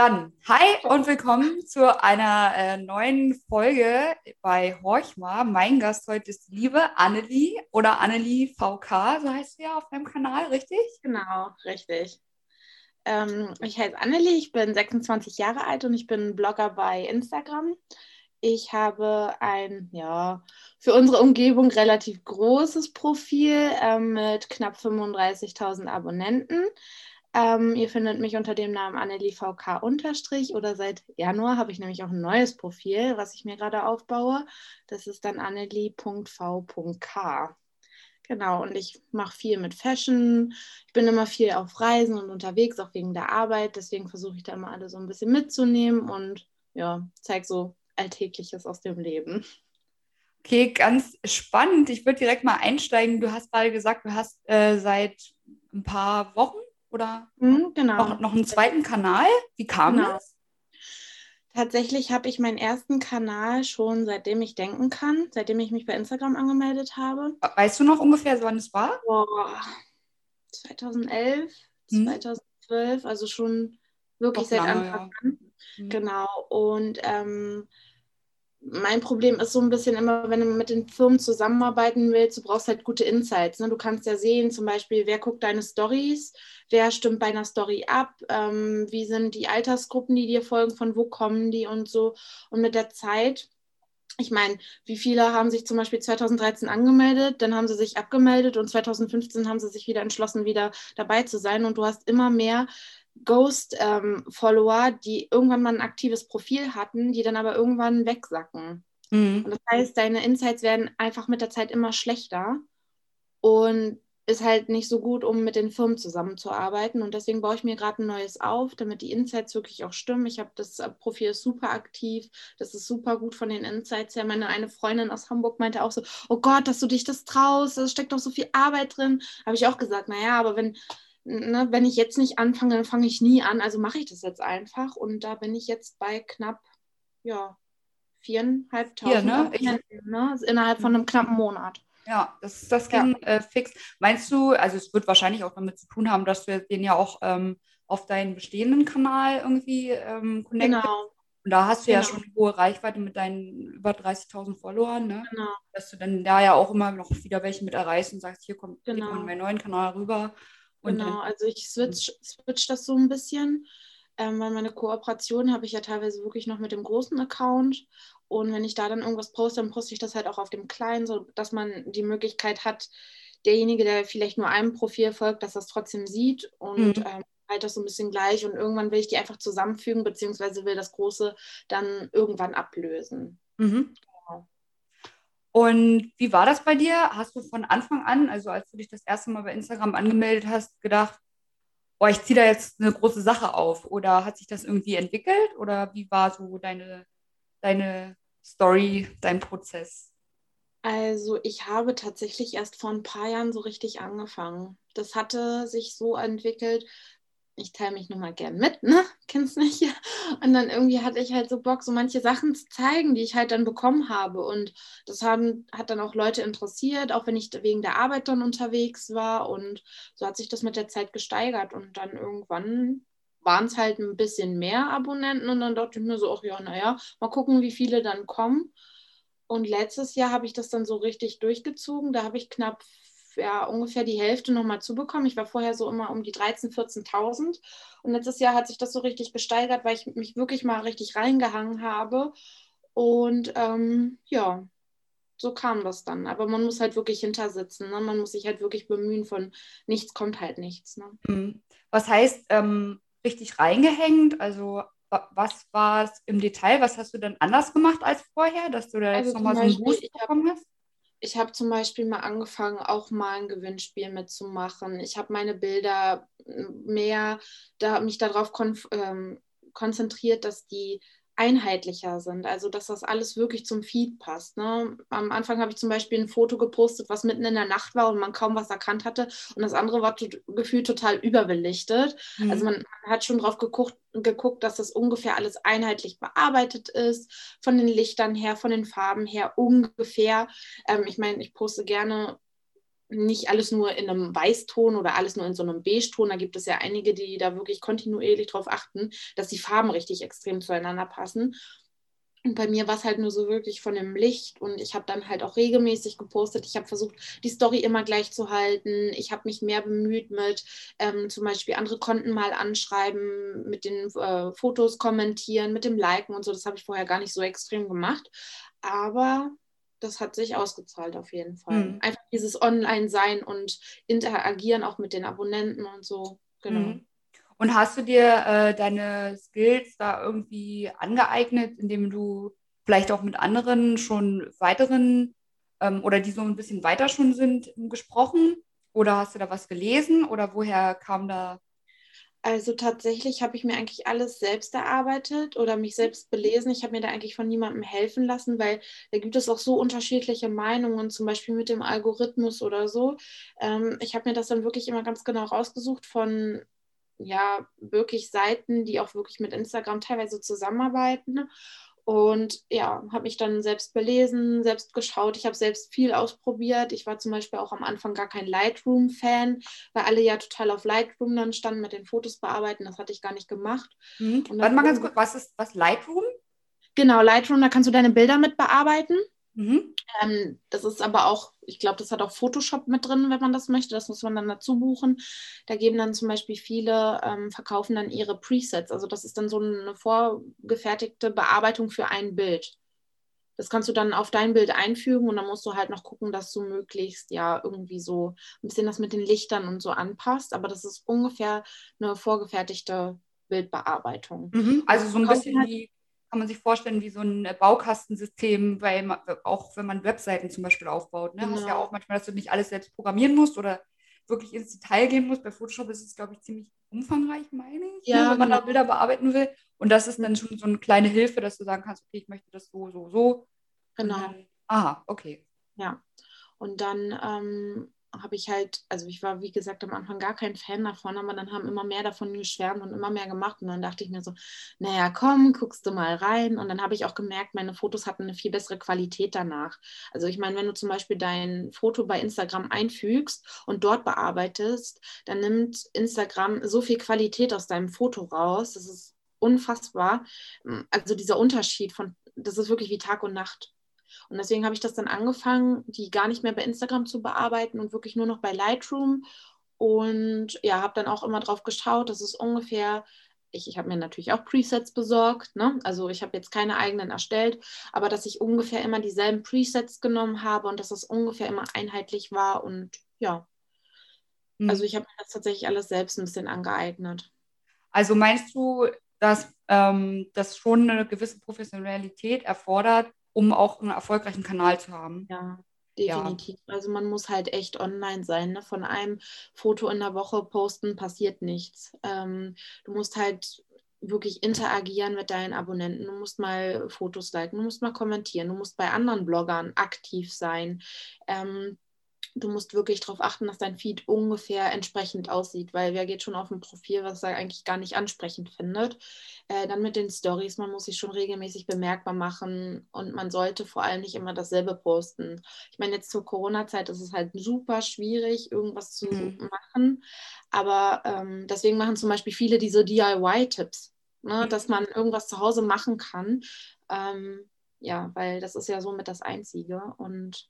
Dann, hi und willkommen zu einer äh, neuen Folge bei Horchma. Mein Gast heute ist die liebe Annelie oder Annelie VK, so heißt sie ja auf deinem Kanal, richtig? Genau, richtig. Ähm, ich heiße Annelie, ich bin 26 Jahre alt und ich bin Blogger bei Instagram. Ich habe ein, ja, für unsere Umgebung relativ großes Profil äh, mit knapp 35.000 Abonnenten. Ähm, ihr findet mich unter dem Namen AnnelieVK unterstrich oder seit Januar habe ich nämlich auch ein neues Profil, was ich mir gerade aufbaue. Das ist dann annelie.v.k. Genau, und ich mache viel mit Fashion. Ich bin immer viel auf Reisen und unterwegs, auch wegen der Arbeit. Deswegen versuche ich da immer alle so ein bisschen mitzunehmen und ja, zeige so Alltägliches aus dem Leben. Okay, ganz spannend. Ich würde direkt mal einsteigen. Du hast gerade gesagt, du hast äh, seit ein paar Wochen oder mhm, genau. noch, noch einen zweiten Kanal? Wie kam genau. das? Tatsächlich habe ich meinen ersten Kanal schon seitdem ich denken kann, seitdem ich mich bei Instagram angemeldet habe. Weißt du noch ungefähr, wann es war? Boah, 2011, hm. 2012, also schon wirklich Doch seit lange, Anfang ja. an. Hm. Genau. Und ähm, mein Problem ist so ein bisschen immer, wenn du mit den Firmen zusammenarbeiten willst, du brauchst halt gute Insights. Ne? Du kannst ja sehen, zum Beispiel, wer guckt deine Stories, wer stimmt bei einer Story ab, ähm, wie sind die Altersgruppen, die dir folgen, von wo kommen die und so. Und mit der Zeit, ich meine, wie viele haben sich zum Beispiel 2013 angemeldet, dann haben sie sich abgemeldet und 2015 haben sie sich wieder entschlossen, wieder dabei zu sein. Und du hast immer mehr Ghost-Follower, ähm, die irgendwann mal ein aktives Profil hatten, die dann aber irgendwann wegsacken. Mhm. Und das heißt, deine Insights werden einfach mit der Zeit immer schlechter und ist halt nicht so gut, um mit den Firmen zusammenzuarbeiten. Und deswegen baue ich mir gerade ein neues auf, damit die Insights wirklich auch stimmen. Ich habe das Profil super aktiv, das ist super gut von den Insights her. Meine eine Freundin aus Hamburg meinte auch so, oh Gott, dass du dich das traust, da steckt doch so viel Arbeit drin. Habe ich auch gesagt, naja, aber wenn ne, wenn ich jetzt nicht anfange, dann fange ich nie an. Also mache ich das jetzt einfach. Und da bin ich jetzt bei knapp, ja, viereinhalbtausend. ne? Ich, ne? Innerhalb von einem knappen Monat. Ja, das, das ging ja. äh, fix. Meinst du, also es wird wahrscheinlich auch damit zu tun haben, dass du den ja auch ähm, auf deinen bestehenden Kanal irgendwie ähm, connected. Genau. Und da hast du genau. ja schon eine hohe Reichweite mit deinen über 30.000 Followern, ne? Genau. Dass du dann da ja auch immer noch wieder welche mit erreichst und sagst, hier kommt genau. in meinen neuen Kanal rüber. Genau, also ich switch, switch das so ein bisschen, ähm, weil meine Kooperation habe ich ja teilweise wirklich noch mit dem großen Account. Und wenn ich da dann irgendwas poste, dann poste ich das halt auch auf dem kleinen, sodass man die Möglichkeit hat, derjenige, der vielleicht nur einem Profil folgt, dass das trotzdem sieht und mhm. ähm, halt das so ein bisschen gleich. Und irgendwann will ich die einfach zusammenfügen, beziehungsweise will das große dann irgendwann ablösen. Mhm. Und wie war das bei dir? Hast du von Anfang an, also als du dich das erste Mal bei Instagram angemeldet hast, gedacht, oh, ich ziehe da jetzt eine große Sache auf? Oder hat sich das irgendwie entwickelt? Oder wie war so deine, deine Story, dein Prozess? Also ich habe tatsächlich erst vor ein paar Jahren so richtig angefangen. Das hatte sich so entwickelt, ich teile mich nun mal gern mit, ne? Kennst mich? Und dann irgendwie hatte ich halt so Bock, so manche Sachen zu zeigen, die ich halt dann bekommen habe. Und das haben, hat dann auch Leute interessiert, auch wenn ich wegen der Arbeit dann unterwegs war. Und so hat sich das mit der Zeit gesteigert. Und dann irgendwann waren es halt ein bisschen mehr Abonnenten. Und dann dachte ich mir so, ach ja, naja, mal gucken, wie viele dann kommen. Und letztes Jahr habe ich das dann so richtig durchgezogen. Da habe ich knapp ja, ungefähr die Hälfte nochmal zu bekommen. Ich war vorher so immer um die 13.000, 14.000 und letztes Jahr hat sich das so richtig gesteigert, weil ich mich wirklich mal richtig reingehangen habe und ähm, ja, so kam das dann. Aber man muss halt wirklich hintersitzen. Ne? Man muss sich halt wirklich bemühen, von nichts kommt halt nichts. Ne? Mhm. Was heißt ähm, richtig reingehängt? Also was war es im Detail? Was hast du denn anders gemacht als vorher, dass du da jetzt also nochmal so einen Boost bekommen hast? Ich habe zum Beispiel mal angefangen, auch mal ein Gewinnspiel mitzumachen. Ich habe meine Bilder mehr, da mich darauf kon ähm, konzentriert, dass die einheitlicher sind. Also dass das alles wirklich zum Feed passt. Ne? Am Anfang habe ich zum Beispiel ein Foto gepostet, was mitten in der Nacht war und man kaum was erkannt hatte. Und das andere war gefühlt total überbelichtet. Mhm. Also man, man, hat schon drauf geguckt, geguckt, dass das ungefähr alles einheitlich bearbeitet ist, von den Lichtern her, von den Farben her ungefähr. Ähm, ich meine, ich poste gerne nicht alles nur in einem Weißton oder alles nur in so einem Beige-Ton. Da gibt es ja einige, die da wirklich kontinuierlich darauf achten, dass die Farben richtig extrem zueinander passen. Und bei mir war es halt nur so wirklich von dem Licht und ich habe dann halt auch regelmäßig gepostet. Ich habe versucht, die Story immer gleich zu halten. Ich habe mich mehr bemüht mit ähm, zum Beispiel andere Konten mal anschreiben, mit den äh, Fotos kommentieren, mit dem Liken und so. Das habe ich vorher gar nicht so extrem gemacht. Aber das hat sich ausgezahlt auf jeden Fall. Mhm. Einfach dieses Online-Sein und Interagieren auch mit den Abonnenten und so. Genau. Mhm. Und hast du dir äh, deine Skills da irgendwie angeeignet, indem du vielleicht auch mit anderen schon weiteren ähm, oder die so ein bisschen weiter schon sind gesprochen? Oder hast du da was gelesen oder woher kam da? Also tatsächlich habe ich mir eigentlich alles selbst erarbeitet oder mich selbst belesen. Ich habe mir da eigentlich von niemandem helfen lassen, weil da gibt es auch so unterschiedliche Meinungen, zum Beispiel mit dem Algorithmus oder so. Ähm, ich habe mir das dann wirklich immer ganz genau rausgesucht von ja wirklich Seiten, die auch wirklich mit Instagram teilweise zusammenarbeiten. Und ja, habe mich dann selbst belesen, selbst geschaut. Ich habe selbst viel ausprobiert. Ich war zum Beispiel auch am Anfang gar kein Lightroom-Fan, weil alle ja total auf Lightroom dann standen mit den Fotos bearbeiten. Das hatte ich gar nicht gemacht. Mhm. Warte mal ganz kurz, was ist was Lightroom? Genau, Lightroom, da kannst du deine Bilder mit bearbeiten. Mhm. Ähm, das ist aber auch, ich glaube, das hat auch Photoshop mit drin, wenn man das möchte. Das muss man dann dazu buchen. Da geben dann zum Beispiel viele, ähm, verkaufen dann ihre Presets. Also das ist dann so eine vorgefertigte Bearbeitung für ein Bild. Das kannst du dann auf dein Bild einfügen und dann musst du halt noch gucken, dass du möglichst ja irgendwie so ein bisschen das mit den Lichtern und so anpasst. Aber das ist ungefähr eine vorgefertigte Bildbearbeitung. Mhm. Also so ein bisschen halt wie kann man sich vorstellen, wie so ein äh, Baukastensystem, weil man, auch wenn man Webseiten zum Beispiel aufbaut, ne, genau. hast ja auch manchmal, dass du nicht alles selbst programmieren musst oder wirklich ins Detail gehen musst. Bei Photoshop ist es, glaube ich, ziemlich umfangreich, meine ich, ne, ja, ne, wenn man genau. da Bilder bearbeiten will. Und das ist dann schon so eine kleine Hilfe, dass du sagen kannst, okay, ich möchte das so, so, so. Genau. Dann, aha, okay. Ja. Und dann ähm, habe ich halt, also ich war wie gesagt am Anfang gar kein Fan davon, aber dann haben immer mehr davon geschwärmt und immer mehr gemacht und dann dachte ich mir so, naja, komm, guckst du mal rein und dann habe ich auch gemerkt, meine Fotos hatten eine viel bessere Qualität danach. Also ich meine, wenn du zum Beispiel dein Foto bei Instagram einfügst und dort bearbeitest, dann nimmt Instagram so viel Qualität aus deinem Foto raus, das ist unfassbar. Also dieser Unterschied von, das ist wirklich wie Tag und Nacht. Und deswegen habe ich das dann angefangen, die gar nicht mehr bei Instagram zu bearbeiten und wirklich nur noch bei Lightroom. Und ja, habe dann auch immer drauf geschaut, dass es ungefähr, ich, ich habe mir natürlich auch Presets besorgt, ne? also ich habe jetzt keine eigenen erstellt, aber dass ich ungefähr immer dieselben Presets genommen habe und dass es ungefähr immer einheitlich war und ja. Mhm. Also ich habe mir das tatsächlich alles selbst ein bisschen angeeignet. Also meinst du, dass ähm, das schon eine gewisse Professionalität erfordert, um auch einen erfolgreichen Kanal zu haben. Ja, definitiv. Ja. Also man muss halt echt online sein. Ne? Von einem Foto in der Woche posten passiert nichts. Ähm, du musst halt wirklich interagieren mit deinen Abonnenten. Du musst mal Fotos liken, du musst mal kommentieren, du musst bei anderen Bloggern aktiv sein. Ähm, du musst wirklich darauf achten, dass dein Feed ungefähr entsprechend aussieht, weil wer geht schon auf ein Profil, was er eigentlich gar nicht ansprechend findet. Äh, dann mit den Stories, man muss sich schon regelmäßig bemerkbar machen und man sollte vor allem nicht immer dasselbe posten. Ich meine, jetzt zur Corona-Zeit ist es halt super schwierig, irgendwas zu mhm. machen, aber ähm, deswegen machen zum Beispiel viele diese DIY-Tipps, ne, mhm. dass man irgendwas zu Hause machen kann. Ähm, ja, weil das ist ja somit das Einzige und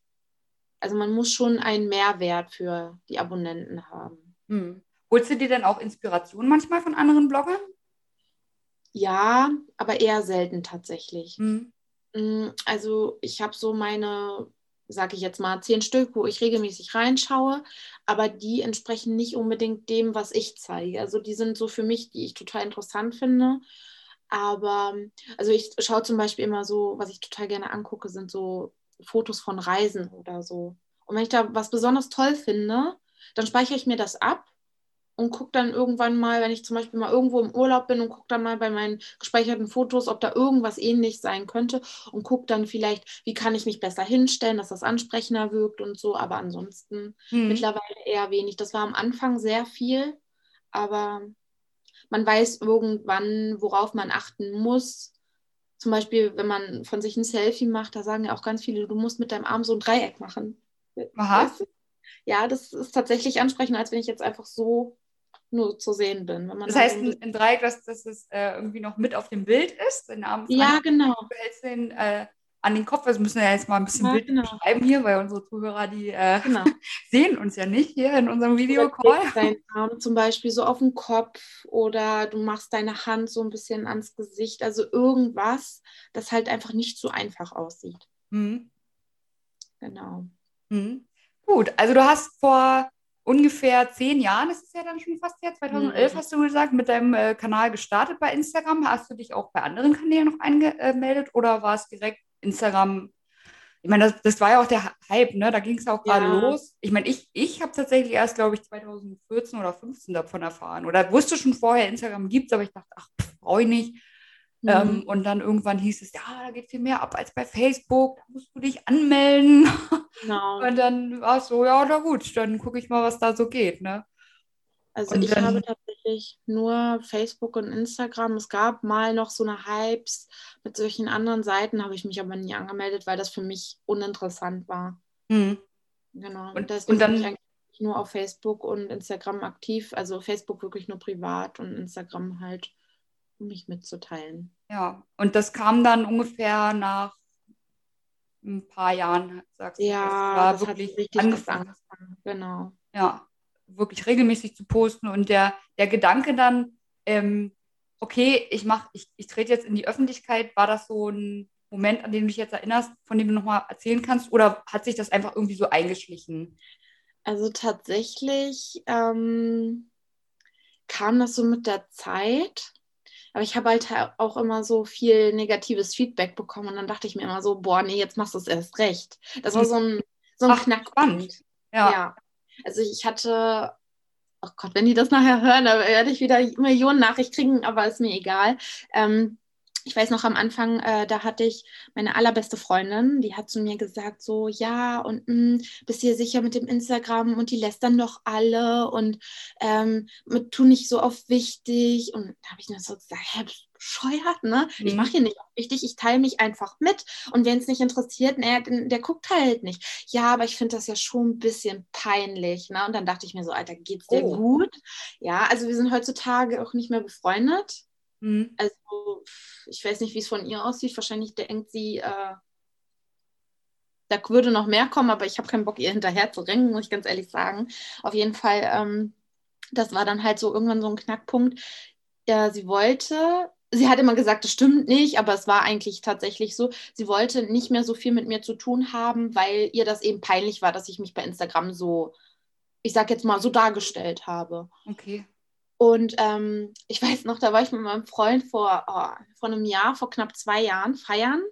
also man muss schon einen Mehrwert für die Abonnenten haben. Hm. Holst du dir denn auch Inspiration manchmal von anderen Bloggern? Ja, aber eher selten tatsächlich. Hm. hm also ich habe so meine, sage ich jetzt mal, zehn Stück, wo ich regelmäßig reinschaue, aber die entsprechen nicht unbedingt dem, was ich zeige. Also die sind so für mich, die ich total interessant finde. Aber also ich schaue zum Beispiel immer so, was ich total gerne angucke, sind so Fotos von Reisen oder so. Und wenn ich da was besonders toll finde, dann speichere ich mir das ab und gucke dann irgendwann mal, wenn ich zum Beispiel mal irgendwo im Urlaub bin und gucke dann mal bei meinen gespeicherten Fotos, ob da irgendwas ähnlich sein könnte und gucke dann vielleicht, wie kann ich mich besser hinstellen, dass das ansprechender wirkt und so. Aber ansonsten hm. mittlerweile eher wenig. Das war am Anfang sehr viel, aber man weiß irgendwann, worauf man achten muss zum Beispiel, wenn man von sich ein Selfie macht, da sagen ja auch ganz viele, du musst mit deinem Arm so ein Dreieck machen. Aha. ja, das ist tatsächlich ansprechender, als wenn ich jetzt einfach so nur zu sehen bin. das heißt, ein Dreieck, dass, dass es äh, irgendwie noch mit auf dem Bild ist, den Arm Ja, genau. Du hältst den äh, an den Kopf. Also müssen wir ja jetzt mal ein bisschen ja, Bild genau. beschreiben hier, weil unsere Zuhörer, die äh, genau. sehen uns ja nicht hier in unserem Videocall. Du deinen Arm zum Beispiel so auf den Kopf oder du machst deine Hand so ein bisschen ans Gesicht. Also irgendwas, das halt einfach nicht so einfach aussieht. Mhm. Genau. Mhm. Gut, also du hast vor ungefähr zehn Jahren, das ist ja dann schon fast her, 2011 mhm. hast du gesagt, mit deinem äh, Kanal gestartet bei Instagram. Hast du dich auch bei anderen Kanälen noch angemeldet oder war es direkt Instagram? Ich meine, das, das war ja auch der Hype, ne? Da ging es auch gerade ja. los. Ich meine, ich, ich habe tatsächlich erst, glaube ich, 2014 oder 2015 davon erfahren. Oder wusste schon vorher, Instagram gibt es, aber ich dachte, ach, brauche ich nicht. Ähm, mhm. und dann irgendwann hieß es, ja, da geht viel mehr ab als bei Facebook, da musst du dich anmelden. Genau. Und dann war es so, ja, na gut, dann gucke ich mal, was da so geht. Ne? Also und ich dann, habe tatsächlich nur Facebook und Instagram. Es gab mal noch so eine Hypes mit solchen anderen Seiten, habe ich mich aber nie angemeldet, weil das für mich uninteressant war. Mhm. Genau. Und, und dann, bin ich eigentlich nur auf Facebook und Instagram aktiv. Also Facebook wirklich nur privat und Instagram halt um mich mitzuteilen. Ja, und das kam dann ungefähr nach ein paar Jahren, sagst du. Ja, das, das wirklich richtig angefangen. angefangen. Genau. Ja, wirklich regelmäßig zu posten und der, der Gedanke dann, ähm, okay, ich mach, ich, ich trete jetzt in die Öffentlichkeit, war das so ein Moment, an den du dich jetzt erinnerst, von dem du nochmal erzählen kannst, oder hat sich das einfach irgendwie so eingeschlichen? Also tatsächlich ähm, kam das so mit der Zeit. Aber ich habe halt auch immer so viel negatives Feedback bekommen und dann dachte ich mir immer so, boah, nee, jetzt machst du es erst recht. Das war so ein, so ein Ach, Knackpunkt. Ja. ja. Also ich hatte, oh Gott, wenn die das nachher hören, dann werde ich wieder Millionen Nachrichten kriegen, aber ist mir egal. Ähm, ich weiß noch am Anfang, äh, da hatte ich meine allerbeste Freundin, die hat zu mir gesagt, so, ja, und mh, hm, bist du sicher mit dem Instagram und die lässt dann doch alle und ähm, tu nicht so auf wichtig. Und da habe ich mir so gesagt, hä, bescheuert, ne? Mhm. Ich mache hier nicht auf wichtig, ich teile mich einfach mit. Und wenn es nicht interessiert, naja, der, der guckt halt nicht. Ja, aber ich finde das ja schon ein bisschen peinlich, ne? Und dann dachte ich mir so, Alter, geht's dir oh. gut? Ja, also wir sind heutzutage auch nicht mehr befreundet. Mhm. Also, ich weiß nicht, wie es von ihr aussieht. Wahrscheinlich denkt sie, äh, da würde noch mehr kommen, aber ich habe keinen Bock, ihr hinterher zu rennen, muss ich ganz ehrlich sagen. Auf jeden Fall, ähm, das war dann halt so irgendwann so ein Knackpunkt. Ja, sie wollte, sie hat immer gesagt, das stimmt nicht, aber es war eigentlich tatsächlich so, sie wollte nicht mehr so viel mit mir zu tun haben, weil ihr das eben peinlich war, dass ich mich bei Instagram so, ich sag jetzt mal, so dargestellt habe. Okay. Und ähm, ich weiß noch, da war ich mit meinem Freund vor, oh, vor einem Jahr, vor knapp zwei Jahren feiern.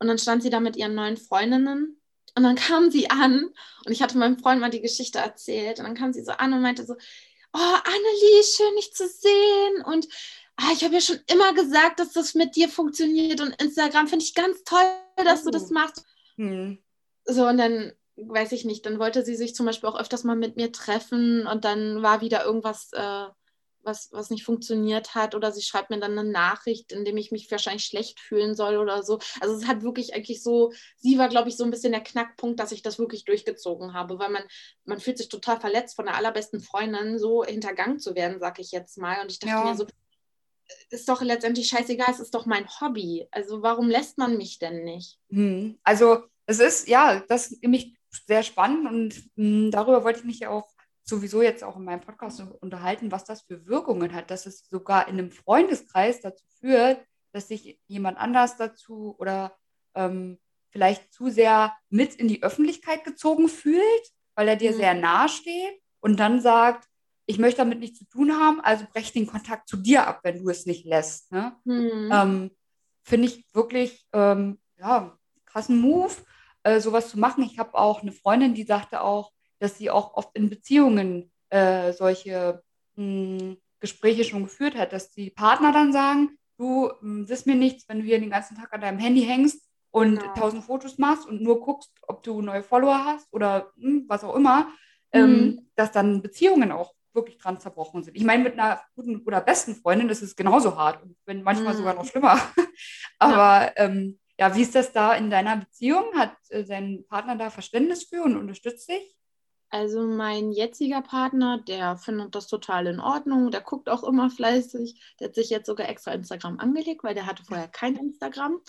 Und dann stand sie da mit ihren neuen Freundinnen. Und dann kam sie an und ich hatte meinem Freund mal die Geschichte erzählt. Und dann kam sie so an und meinte so, oh, Annelie, schön dich zu sehen. Und ah, ich habe ja schon immer gesagt, dass das mit dir funktioniert. Und Instagram finde ich ganz toll, dass du das oh. machst. Hm. So, und dann weiß ich nicht, dann wollte sie sich zum Beispiel auch öfters mal mit mir treffen und dann war wieder irgendwas, äh, was, was nicht funktioniert hat oder sie schreibt mir dann eine Nachricht, in dem ich mich wahrscheinlich schlecht fühlen soll oder so. Also es hat wirklich eigentlich so, sie war, glaube ich, so ein bisschen der Knackpunkt, dass ich das wirklich durchgezogen habe, weil man, man fühlt sich total verletzt von der allerbesten Freundin so hintergangen zu werden, sag ich jetzt mal. Und ich dachte ja. mir so, ist doch letztendlich scheißegal, es ist doch mein Hobby. Also warum lässt man mich denn nicht? Hm. Also es ist, ja, das mich sehr spannend und mh, hm, darüber wollte ich mich ja auch sowieso jetzt auch in meinem Podcast unterhalten, was das für Wirkungen hat, dass es sogar in einem Freundeskreis dazu führt, dass sich jemand anders dazu oder ähm, vielleicht zu sehr mit in die Öffentlichkeit gezogen fühlt, weil er dir mhm. sehr nahe steht und dann sagt, ich möchte damit nichts zu tun haben, also brech den Kontakt zu dir ab, wenn du es nicht lässt. Ne? Mhm. Ähm, Finde ich wirklich ähm, ja, krassen Move äh, sowas zu machen. Ich habe auch eine Freundin, die sagte auch, dass sie auch oft in Beziehungen äh, solche mh, hm, Gespräche schon geführt hat, dass die Partner dann sagen, du mh, hm, mir nichts, wenn du hier den ganzen Tag an deinem Handy hängst und genau. tausend Fotos machst und nur guckst, ob du neue Follower hast oder mh, hm, was auch immer, ähm, mhm. dass dann Beziehungen auch wirklich dran zerbrochen sind. Ich meine, mit einer guten oder besten Freundin ist es genauso hart und wenn manchmal mhm. sogar noch schlimmer. Aber ja. ähm, ja, wie ist das da in deiner Beziehung? Hat äh, dein Partner da Verständnis für und unterstützt dich? Also mein jetziger Partner, der findet das total in Ordnung, der guckt auch immer fleißig. Der hat sich jetzt sogar extra Instagram angelegt, weil der hatte vorher kein Instagram.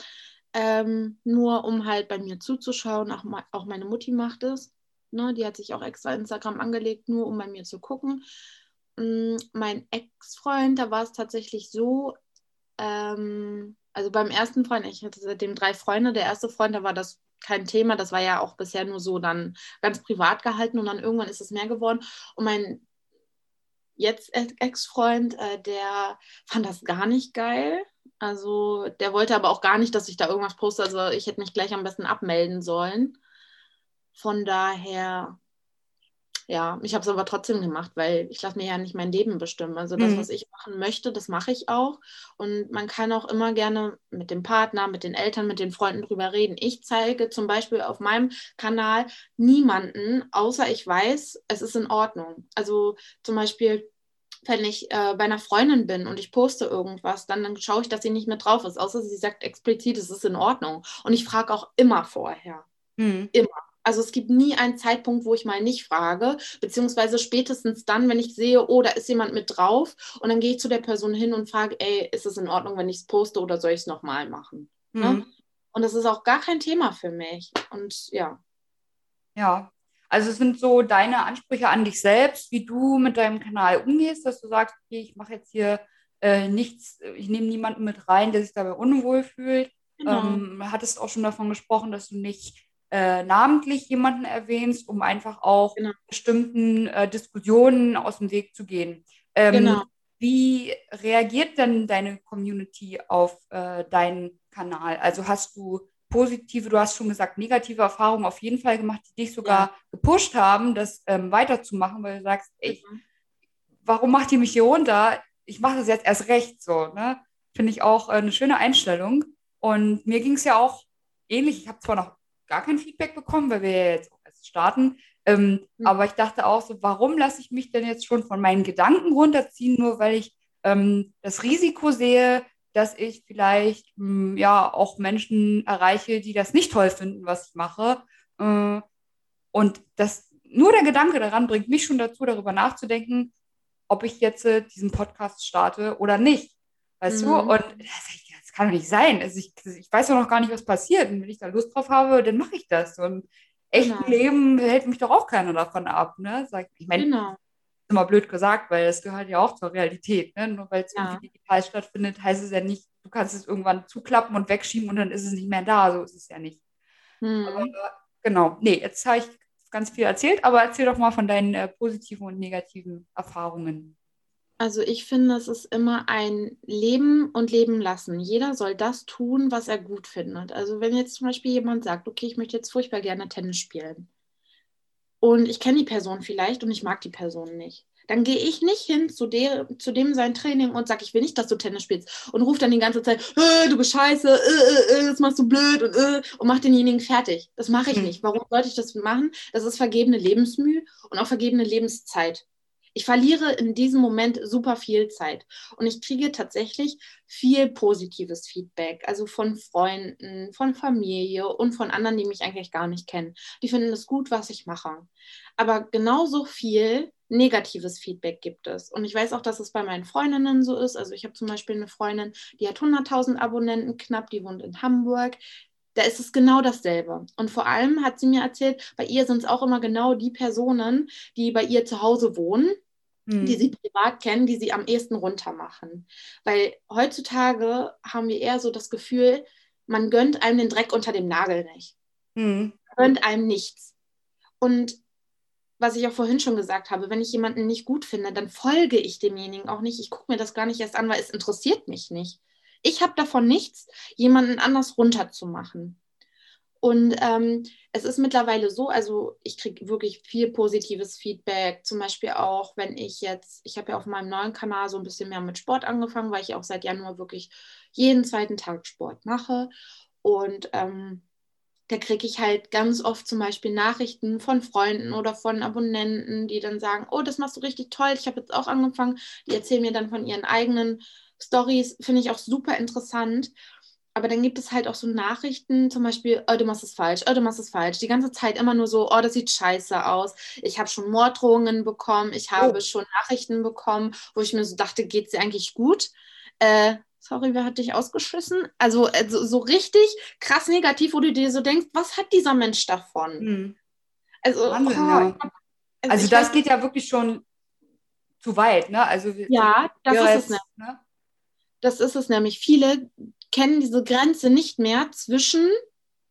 Ähm, nur um halt bei mir zuzuschauen, auch, auch meine Mutti macht es. Ne? Die hat sich auch extra Instagram angelegt, nur um bei mir zu gucken. Ähm, mein Ex-Freund, da war es tatsächlich so, ähm, also beim ersten Freund, ich hatte seitdem drei Freunde, der erste Freund, da war das kein Thema. Das war ja auch bisher nur so dann ganz privat gehalten und dann irgendwann ist es mehr geworden. Und mein jetzt Ex-Freund, äh, der fand das gar nicht geil. Also der wollte aber auch gar nicht, dass ich da irgendwas poste. Also ich hätte mich gleich am besten abmelden sollen. Von daher ja, ich habe es aber trotzdem gemacht, weil ich lasse mir ja nicht mein Leben bestimmen. Also das, mhm. was ich machen möchte, das mache ich auch. Und man kann auch immer gerne mit dem Partner, mit den Eltern, mit den Freunden drüber reden. Ich zeige zum Beispiel auf meinem Kanal niemanden, außer ich weiß, es ist in Ordnung. Also zum Beispiel wenn ich äh, bei einer Freundin bin und ich poste irgendwas, dann, dann schaue ich, dass sie nicht mehr drauf ist, außer sie sagt explizit, es ist in Ordnung. Und ich frage auch immer vorher. Mhm. Immer. Also es gibt nie einen Zeitpunkt, wo ich mal nicht frage, beziehungsweise spätestens dann, wenn ich sehe, oh, da ist jemand mit drauf und dann gehe ich zu der Person hin und frage, ey, ist es in Ordnung, wenn ich es poste oder soll ich es nochmal machen? Ne? Mhm. Ne? Und das ist auch gar kein Thema für mich. Und ja. Ja, also es sind so deine Ansprüche an dich selbst, wie du mit deinem Kanal umgehst, dass du sagst, okay, ich mache jetzt hier äh, nichts, ich nehme niemanden mit rein, der sich dabei unwohl fühlt. Genau. Ähm, hattest auch schon davon gesprochen, dass du nicht äh, namentlich jemanden erwähnst, um einfach auch genau. bestimmten äh, Diskussionen aus dem Weg zu gehen. Ähm, genau. Wie reagiert denn deine Community auf äh, deinen Kanal? Also hast du positive, du hast schon gesagt, negative Erfahrungen auf jeden Fall gemacht, die dich sogar ja. gepusht haben, das ähm, weiterzumachen, weil du sagst, ey, mhm. warum macht ihr mich hier runter? Ich mache das jetzt erst recht so. Ne? Finde ich auch äh, eine schöne Einstellung. Und mir ging es ja auch ähnlich. Ich habe zwar noch gar kein Feedback bekommen, weil wir ja jetzt auch erst starten. Ähm, mhm. Aber ich dachte auch so, warum lasse ich mich denn jetzt schon von meinen Gedanken runterziehen, nur weil ich ähm, das Risiko sehe, dass ich vielleicht mh, hm, ja auch Menschen erreiche, die das nicht toll finden, was ich mache. Äh, und das nur der Gedanke daran bringt mich schon dazu, darüber nachzudenken, ob ich jetzt äh, diesen Podcast starte oder nicht. Weißt mhm. du? Und das, kann doch nicht sein. Also ich, ich weiß doch noch gar nicht, was passiert. Und wenn ich da Lust drauf habe, dann mache ich das. Und echten genau. Leben hält mich doch auch keiner davon ab. Ne? Sag, ich meine, genau. immer blöd gesagt, weil das gehört ja auch zur Realität. Ne? Nur weil es ja. irgendwie digital stattfindet, heißt es ja nicht, du kannst es irgendwann zuklappen und wegschieben und dann ist es nicht mehr da. So ist es ja nicht. Hm. Aber, genau. Nee, jetzt habe ich ganz viel erzählt, aber erzähl doch mal von deinen äh, positiven und negativen Erfahrungen. Also ich finde, es ist immer ein Leben und Leben lassen. Jeder soll das tun, was er gut findet. Also wenn jetzt zum Beispiel jemand sagt, okay, ich möchte jetzt furchtbar gerne Tennis spielen und ich kenne die Person vielleicht und ich mag die Person nicht, dann gehe ich nicht hin zu, der, zu dem sein Training und sage, ich will nicht, dass du Tennis spielst und rufe dann die ganze Zeit, äh, du bist scheiße, äh, äh, äh das machst du blöd und, äh, und mach denjenigen fertig. Das mache ich mhm. nicht. Warum sollte ich das machen? Das ist vergebene Lebensmühe und auch vergebene Lebenszeit. Ich verliere in diesem Moment super viel Zeit und ich kriege tatsächlich viel positives Feedback, also von Freunden, von Familie und von anderen, die mich eigentlich gar nicht kennen. Die finden es gut, was ich mache. Aber genauso viel negatives Feedback gibt es. Und ich weiß auch, dass es bei meinen Freundinnen so ist. Also ich habe zum Beispiel eine Freundin, die hat 100.000 Abonnenten knapp, die wohnt in Hamburg da ist es genau dasselbe. Und vor allem hat sie mir erzählt, bei ihr sind es auch immer genau die Personen, die bei ihr zu Hause wohnen, hm. die sie privat kennen, die sie am ehesten runter machen. Weil heutzutage haben wir eher so das Gefühl, man gönnt einem den Dreck unter dem Nagel nicht. Hm. Gönnt einem nichts. Und was ich auch vorhin schon gesagt habe, wenn ich jemanden nicht gut finde, dann folge ich demjenigen auch nicht. Ich gucke mir das gar nicht erst an, weil es interessiert mich nicht. Ich habe davon nichts, jemanden anders runterzumachen. Und ähm, es ist mittlerweile so, also ich kriege wirklich viel positives Feedback. Zum Beispiel auch, wenn ich jetzt, ich habe ja auf meinem neuen Kanal so ein bisschen mehr mit Sport angefangen, weil ich auch seit Januar wirklich jeden zweiten Tag Sport mache. Und ähm, da kriege ich halt ganz oft zum Beispiel Nachrichten von Freunden oder von Abonnenten, die dann sagen, oh, das machst du richtig toll, ich habe jetzt auch angefangen. Die erzählen mir dann von ihren eigenen Stories finde ich auch super interessant. aber dann gibt es halt auch so Nachrichten, zum Beispiel, oh, du machst es falsch, oh, du machst es falsch. Die ganze Zeit immer nur so, oh, das sieht scheiße aus. Ich habe schon Morddrohungen bekommen, ich habe oh. schon Nachrichten bekommen, wo ich mir so dachte, geht es dir eigentlich gut? Äh, sorry, wer hat dich ausgeschissen? Also, also so richtig krass negativ, wo du dir so denkst, was hat dieser Mensch davon? Hm. Also, Wahnsinn, oh, ja. also, also das geht ja wirklich schon zu weit, ne? Also ja, das ist es nicht. Ne? Das ist es nämlich. Viele kennen diese Grenze nicht mehr zwischen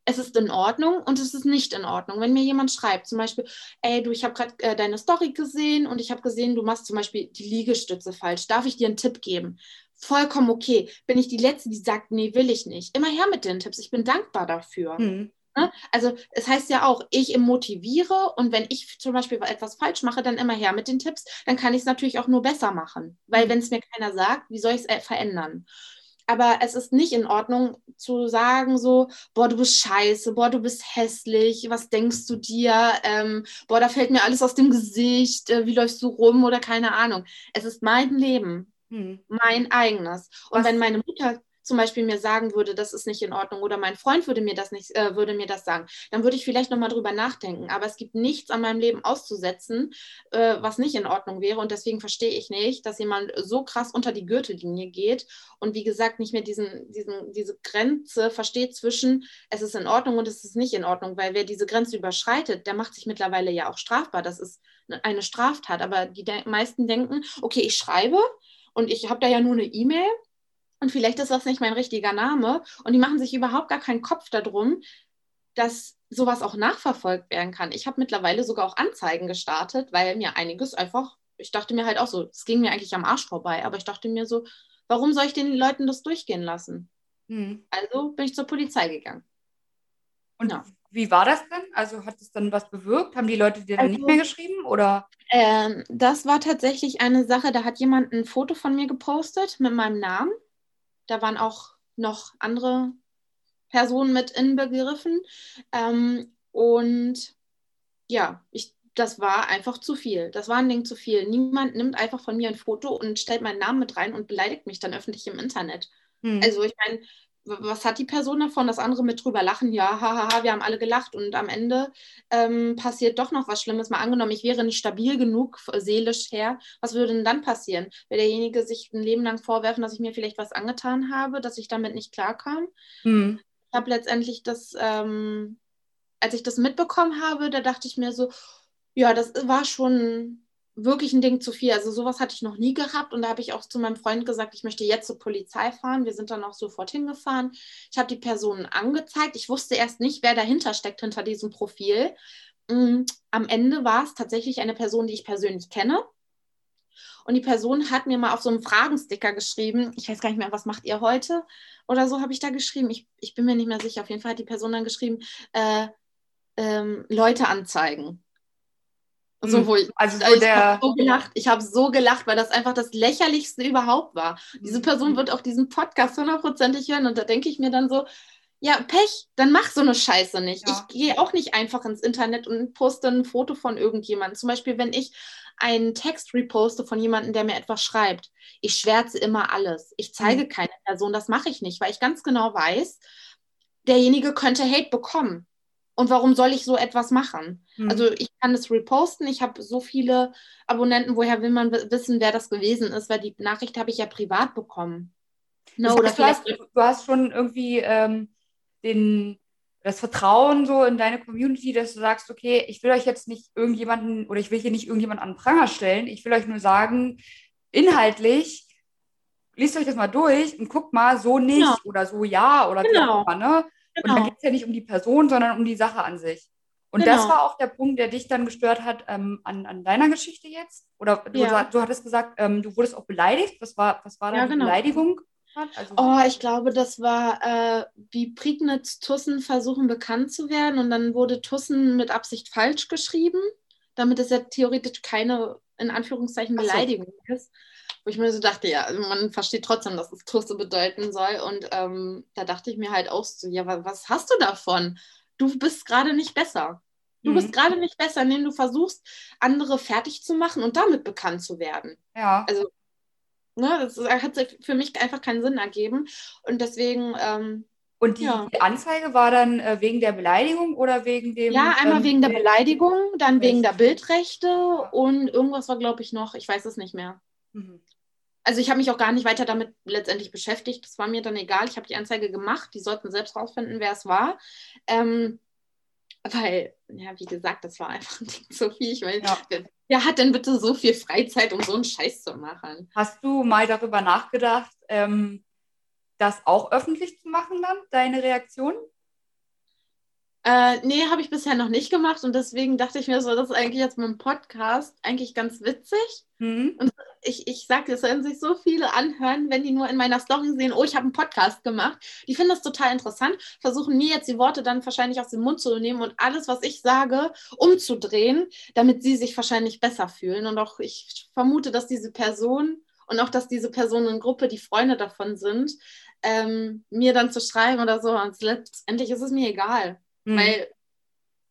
es ist in Ordnung und es ist nicht in Ordnung. Wenn mir jemand schreibt, zum Beispiel, ey, du, ich habe gerade äh, deine Story gesehen und ich habe gesehen, du machst zum Beispiel die Liegestütze falsch. Darf ich dir einen Tipp geben? Vollkommen okay. Bin ich die Letzte, die sagt, nee, will ich nicht. Immer her mit den Tipps. Ich bin dankbar dafür. Mhm. Ne? Also es heißt ja auch, ich motiviere und wenn ich zum Beispiel etwas falsch mache, dann immer her mit den Tipps, dann kann ich es natürlich auch nur besser machen. Weil mhm. wenn es mir keiner sagt, wie soll ich es äh, verändern? aber es ist nicht in Ordnung zu sagen so, boah, du bist scheiße, boah, du bist hässlich, was denkst du dir, ähm, boah, da fällt mir alles aus dem Gesicht, äh, wie läufst du rum oder keine Ahnung. Es ist mein Leben, hm. mein eigenes. Und was? wenn meine Mutter zum Beispiel mir sagen würde, das ist nicht in Ordnung oder mein Freund würde mir das nicht, äh, würde mir das sagen, dann würde ich vielleicht nochmal drüber nachdenken. Aber es gibt nichts an meinem Leben auszusetzen, äh, was nicht in Ordnung wäre. Und deswegen verstehe ich nicht, dass jemand so krass unter die Gürtellinie geht und wie gesagt nicht mehr diesen, diesen, diese Grenze versteht zwischen es ist in Ordnung und es ist nicht in Ordnung. Weil wer diese Grenze überschreitet, der macht sich mittlerweile ja auch strafbar. Das ist eine Straftat. Aber die de meisten denken, okay, ich schreibe und ich habe da ja nur eine E-Mail und vielleicht ist das nicht mein richtiger Name und die machen sich überhaupt gar keinen Kopf darum, dass sowas auch nachverfolgt werden kann. Ich habe mittlerweile sogar auch Anzeigen gestartet, weil mir einiges einfach, ich dachte mir halt auch so, es ging mir eigentlich am Arsch vorbei, aber ich dachte mir so, warum soll ich den Leuten das durchgehen lassen? Hm. Also bin ich zur Polizei gegangen. Und ja. wie war das denn? Also hat es dann was bewirkt? Haben die Leute dir dann also, nicht mehr geschrieben? Oder? Ähm, das war tatsächlich eine Sache, da hat jemand ein Foto von mir gepostet mit meinem Namen. Da waren auch noch andere Personen mit inbegriffen. Ähm, und ja, ich, das war einfach zu viel. Das war ein Ding zu viel. Niemand nimmt einfach von mir ein Foto und stellt meinen Namen mit rein und beleidigt mich dann öffentlich im Internet. Hm. Also ich meine, was hat die Person davon, dass andere mit drüber lachen? Ja, hahaha, wir haben alle gelacht und am Ende ähm, passiert doch noch was Schlimmes. Mal angenommen, ich wäre nicht stabil genug seelisch her, was würde denn dann passieren? Will derjenige sich ein Leben lang vorwerfen, dass ich mir vielleicht was angetan habe, dass ich damit nicht klarkam? Hm. Ich habe letztendlich das, ähm, als ich das mitbekommen habe, da dachte ich mir so, ja, das war schon wirklich ein Ding zu viel. Also sowas hatte ich noch nie gehabt und da habe ich auch zu meinem Freund gesagt, ich möchte jetzt zur Polizei fahren. Wir sind dann auch sofort hingefahren. Ich habe die Personen angezeigt. Ich wusste erst nicht, wer dahinter steckt, hinter diesem Profil. Mm, am Ende war es tatsächlich eine Person, die ich persönlich kenne. Und die Person hat mir mal auf so einem Fragensticker geschrieben, ich weiß gar nicht mehr, was macht ihr heute? Oder so habe ich da geschrieben. Ich, ich bin mir nicht mehr sicher. Auf jeden Fall hat die Person dann geschrieben, äh, ähm, Leute anzeigen. So, hm. wo ich, also so ich habe so gelacht, ich habe so gelacht, weil das einfach das lächerlichste überhaupt war. Diese Person wird auch diesen Podcast hundertprozentig hören und da denke ich mir dann so, ja, Pech, dann mach so eine Scheiße nicht. Ja. Ich gehe auch nicht einfach ins Internet und poste ein Foto von irgendjemandem. Zum Beispiel, wenn ich einen Text reposte von jemandem, der mir etwas schreibt. Ich schwärze immer alles. Ich zeige mhm. keine Person, das mache ich nicht, weil ich ganz genau weiß, derjenige könnte Hate bekommen. Und warum soll ich so etwas machen? Hm. Also ich kann es reposten. Ich habe so viele Abonnenten. Woher will man wissen, wer das gewesen ist? Weil die Nachricht habe ich ja privat bekommen. No, das heißt, du, hast, du hast schon irgendwie ähm, den, das Vertrauen so in deine Community, dass du sagst, okay, ich will euch jetzt nicht irgendjemanden oder ich will hier nicht irgendjemanden an den Pranger stellen. Ich will euch nur sagen, inhaltlich, liest euch das mal durch und guckt mal, so nicht genau. oder so ja oder genau. Mal, ne? Genau. Und da geht es ja nicht um die Person, sondern um die Sache an sich. Und genau. das war auch der Punkt, der dich dann gestört hat ähm, an, an deiner Geschichte jetzt? Oder du, ja. du hattest gesagt, ähm, du wurdest auch beleidigt. Was war, was war da ja, die genau. Beleidigung? Also, oh, ich glaube, das war, äh, wie Prignitz Tussen versuchen bekannt zu werden. Und dann wurde Tussen mit Absicht falsch geschrieben, damit es ja theoretisch keine, in Anführungszeichen, Beleidigung so. ist wo ich mir so dachte, ja, also man versteht trotzdem, dass es Tusse bedeuten soll. Und ähm, da dachte ich mir halt auch so, ja, was hast du davon? Du bist gerade nicht besser. Du mhm. bist gerade nicht besser, indem du versuchst, andere fertig zu machen und damit bekannt zu werden. Ja. Also, ne, das hat für mich einfach keinen Sinn ergeben. Und deswegen ähm, Und die, ja. die, Anzeige war dann äh, wegen der Beleidigung oder wegen dem. Ja, einmal ähm, wegen der Beleidigung, dann wegen der Bildrechte und irgendwas war, glaube ich, noch, ich weiß es nicht mehr. Mhm. Also ich habe mich auch gar nicht weiter damit letztendlich beschäftigt. Das war mir dann egal. Ich habe die Anzeige gemacht. Die sollten selbst rausfinden, wer es war. Ähm, weil, ja, wie gesagt, das war einfach nicht so viel. Ich meine, ja. wer hat denn bitte so viel Freizeit, um so einen Scheiß zu machen? Hast du mal darüber nachgedacht, ähm, das auch öffentlich zu machen dann, deine Reaktion? Äh, nee, habe ich bisher noch nicht gemacht und deswegen dachte ich mir so, das ist eigentlich jetzt mit dem Podcast eigentlich ganz witzig. Mhm. Und ich, ich sage, es werden sich so viele anhören, wenn die nur in meiner Story sehen, oh, ich habe einen Podcast gemacht. Die finden das total interessant, versuchen mir jetzt die Worte dann wahrscheinlich aus dem Mund zu nehmen und alles, was ich sage, umzudrehen, damit sie sich wahrscheinlich besser fühlen. Und auch ich vermute, dass diese Person und auch, dass diese Personengruppe, die Freunde davon sind, ähm, mir dann zu schreiben oder so. Und letztendlich ist es mir egal. Mhm. Weil,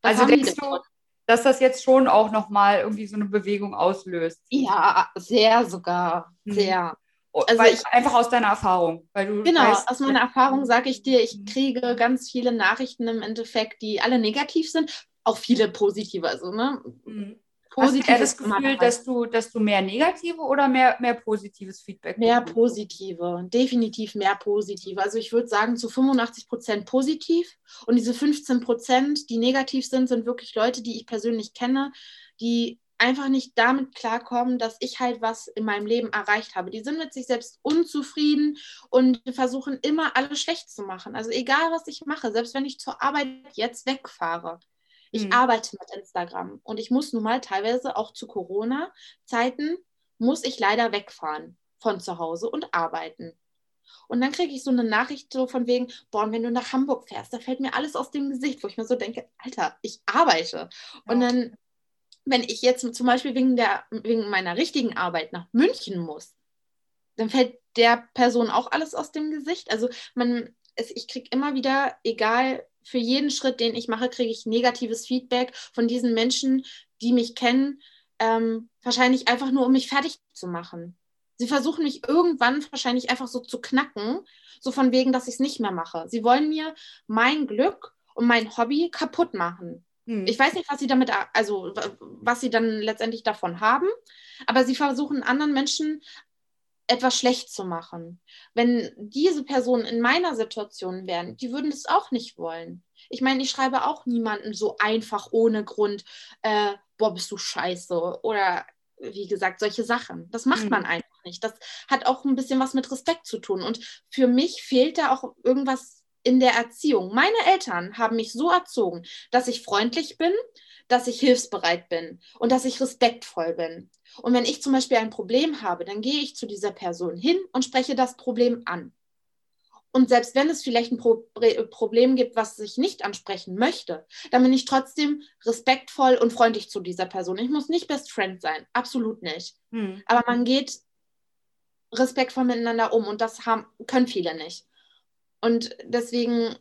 also denkst du, dass das jetzt schon auch nochmal irgendwie so eine Bewegung auslöst? Ja, sehr sogar. Mhm. Sehr. Oh, also weil ich, einfach aus deiner Erfahrung. Weil du genau, weißt, aus meiner Erfahrung sage ich dir, ich mhm. kriege ganz viele Nachrichten im Endeffekt, die alle negativ sind, auch viele positive. Also, ne? Mhm positives Hast du das Gefühl, dass du, dass du mehr negative oder mehr, mehr positives Feedback Mehr bekommst? positive, definitiv mehr positive. Also ich würde sagen zu 85 Prozent positiv und diese 15 Prozent, die negativ sind, sind wirklich Leute, die ich persönlich kenne, die einfach nicht damit klarkommen, dass ich halt was in meinem Leben erreicht habe. Die sind mit sich selbst unzufrieden und versuchen immer alles schlecht zu machen. Also egal, was ich mache, selbst wenn ich zur Arbeit jetzt wegfahre, ich mhm. arbeite mit Instagram und ich muss nun mal teilweise auch zu Corona-Zeiten, muss ich leider wegfahren von zu Hause und arbeiten. Und dann kriege ich so eine Nachricht so von wegen, boah, wenn du nach Hamburg fährst, da fällt mir alles aus dem Gesicht, wo ich mir so denke, Alter, ich arbeite. Ja. Und dann, wenn ich jetzt zum Beispiel wegen, der, wegen meiner richtigen Arbeit nach München muss, dann fällt der Person auch alles aus dem Gesicht. Also man, es, ich kriege immer wieder, egal für jeden Schritt, den ich mache, kriege ich negatives Feedback von diesen Menschen, die mich kennen, ähm, wahrscheinlich einfach nur, um mich fertig zu machen. Sie versuchen mich irgendwann wahrscheinlich einfach so zu knacken, so von wegen, dass ich es nicht mehr mache. Sie wollen mir mein Glück und mein Hobby kaputt machen. Hm. Ich weiß nicht, was sie damit, also was sie dann letztendlich davon haben, aber sie versuchen anderen Menschen etwas schlecht zu machen. Wenn diese Personen in meiner Situation wären, die würden das auch nicht wollen. Ich meine, ich schreibe auch niemanden so einfach ohne Grund, äh, boah, bist du scheiße oder wie gesagt, solche Sachen. Das macht mhm. man einfach nicht. Das hat auch ein bisschen was mit Respekt zu tun. Und für mich fehlt da auch irgendwas in der Erziehung. Meine Eltern haben mich so erzogen, dass ich freundlich bin, dass ich hilfsbereit bin und dass ich respektvoll bin. Und wenn ich zum Beispiel ein Problem habe, dann gehe ich zu dieser Person hin und spreche das Problem an. Und selbst wenn es vielleicht ein Pro Problem gibt, was ich nicht ansprechen möchte, dann bin ich trotzdem respektvoll und freundlich zu dieser Person. Ich muss nicht Best Friend sein, absolut nicht. Hm. Aber man geht respektvoll miteinander um und das haben, können viele nicht. Und deswegen,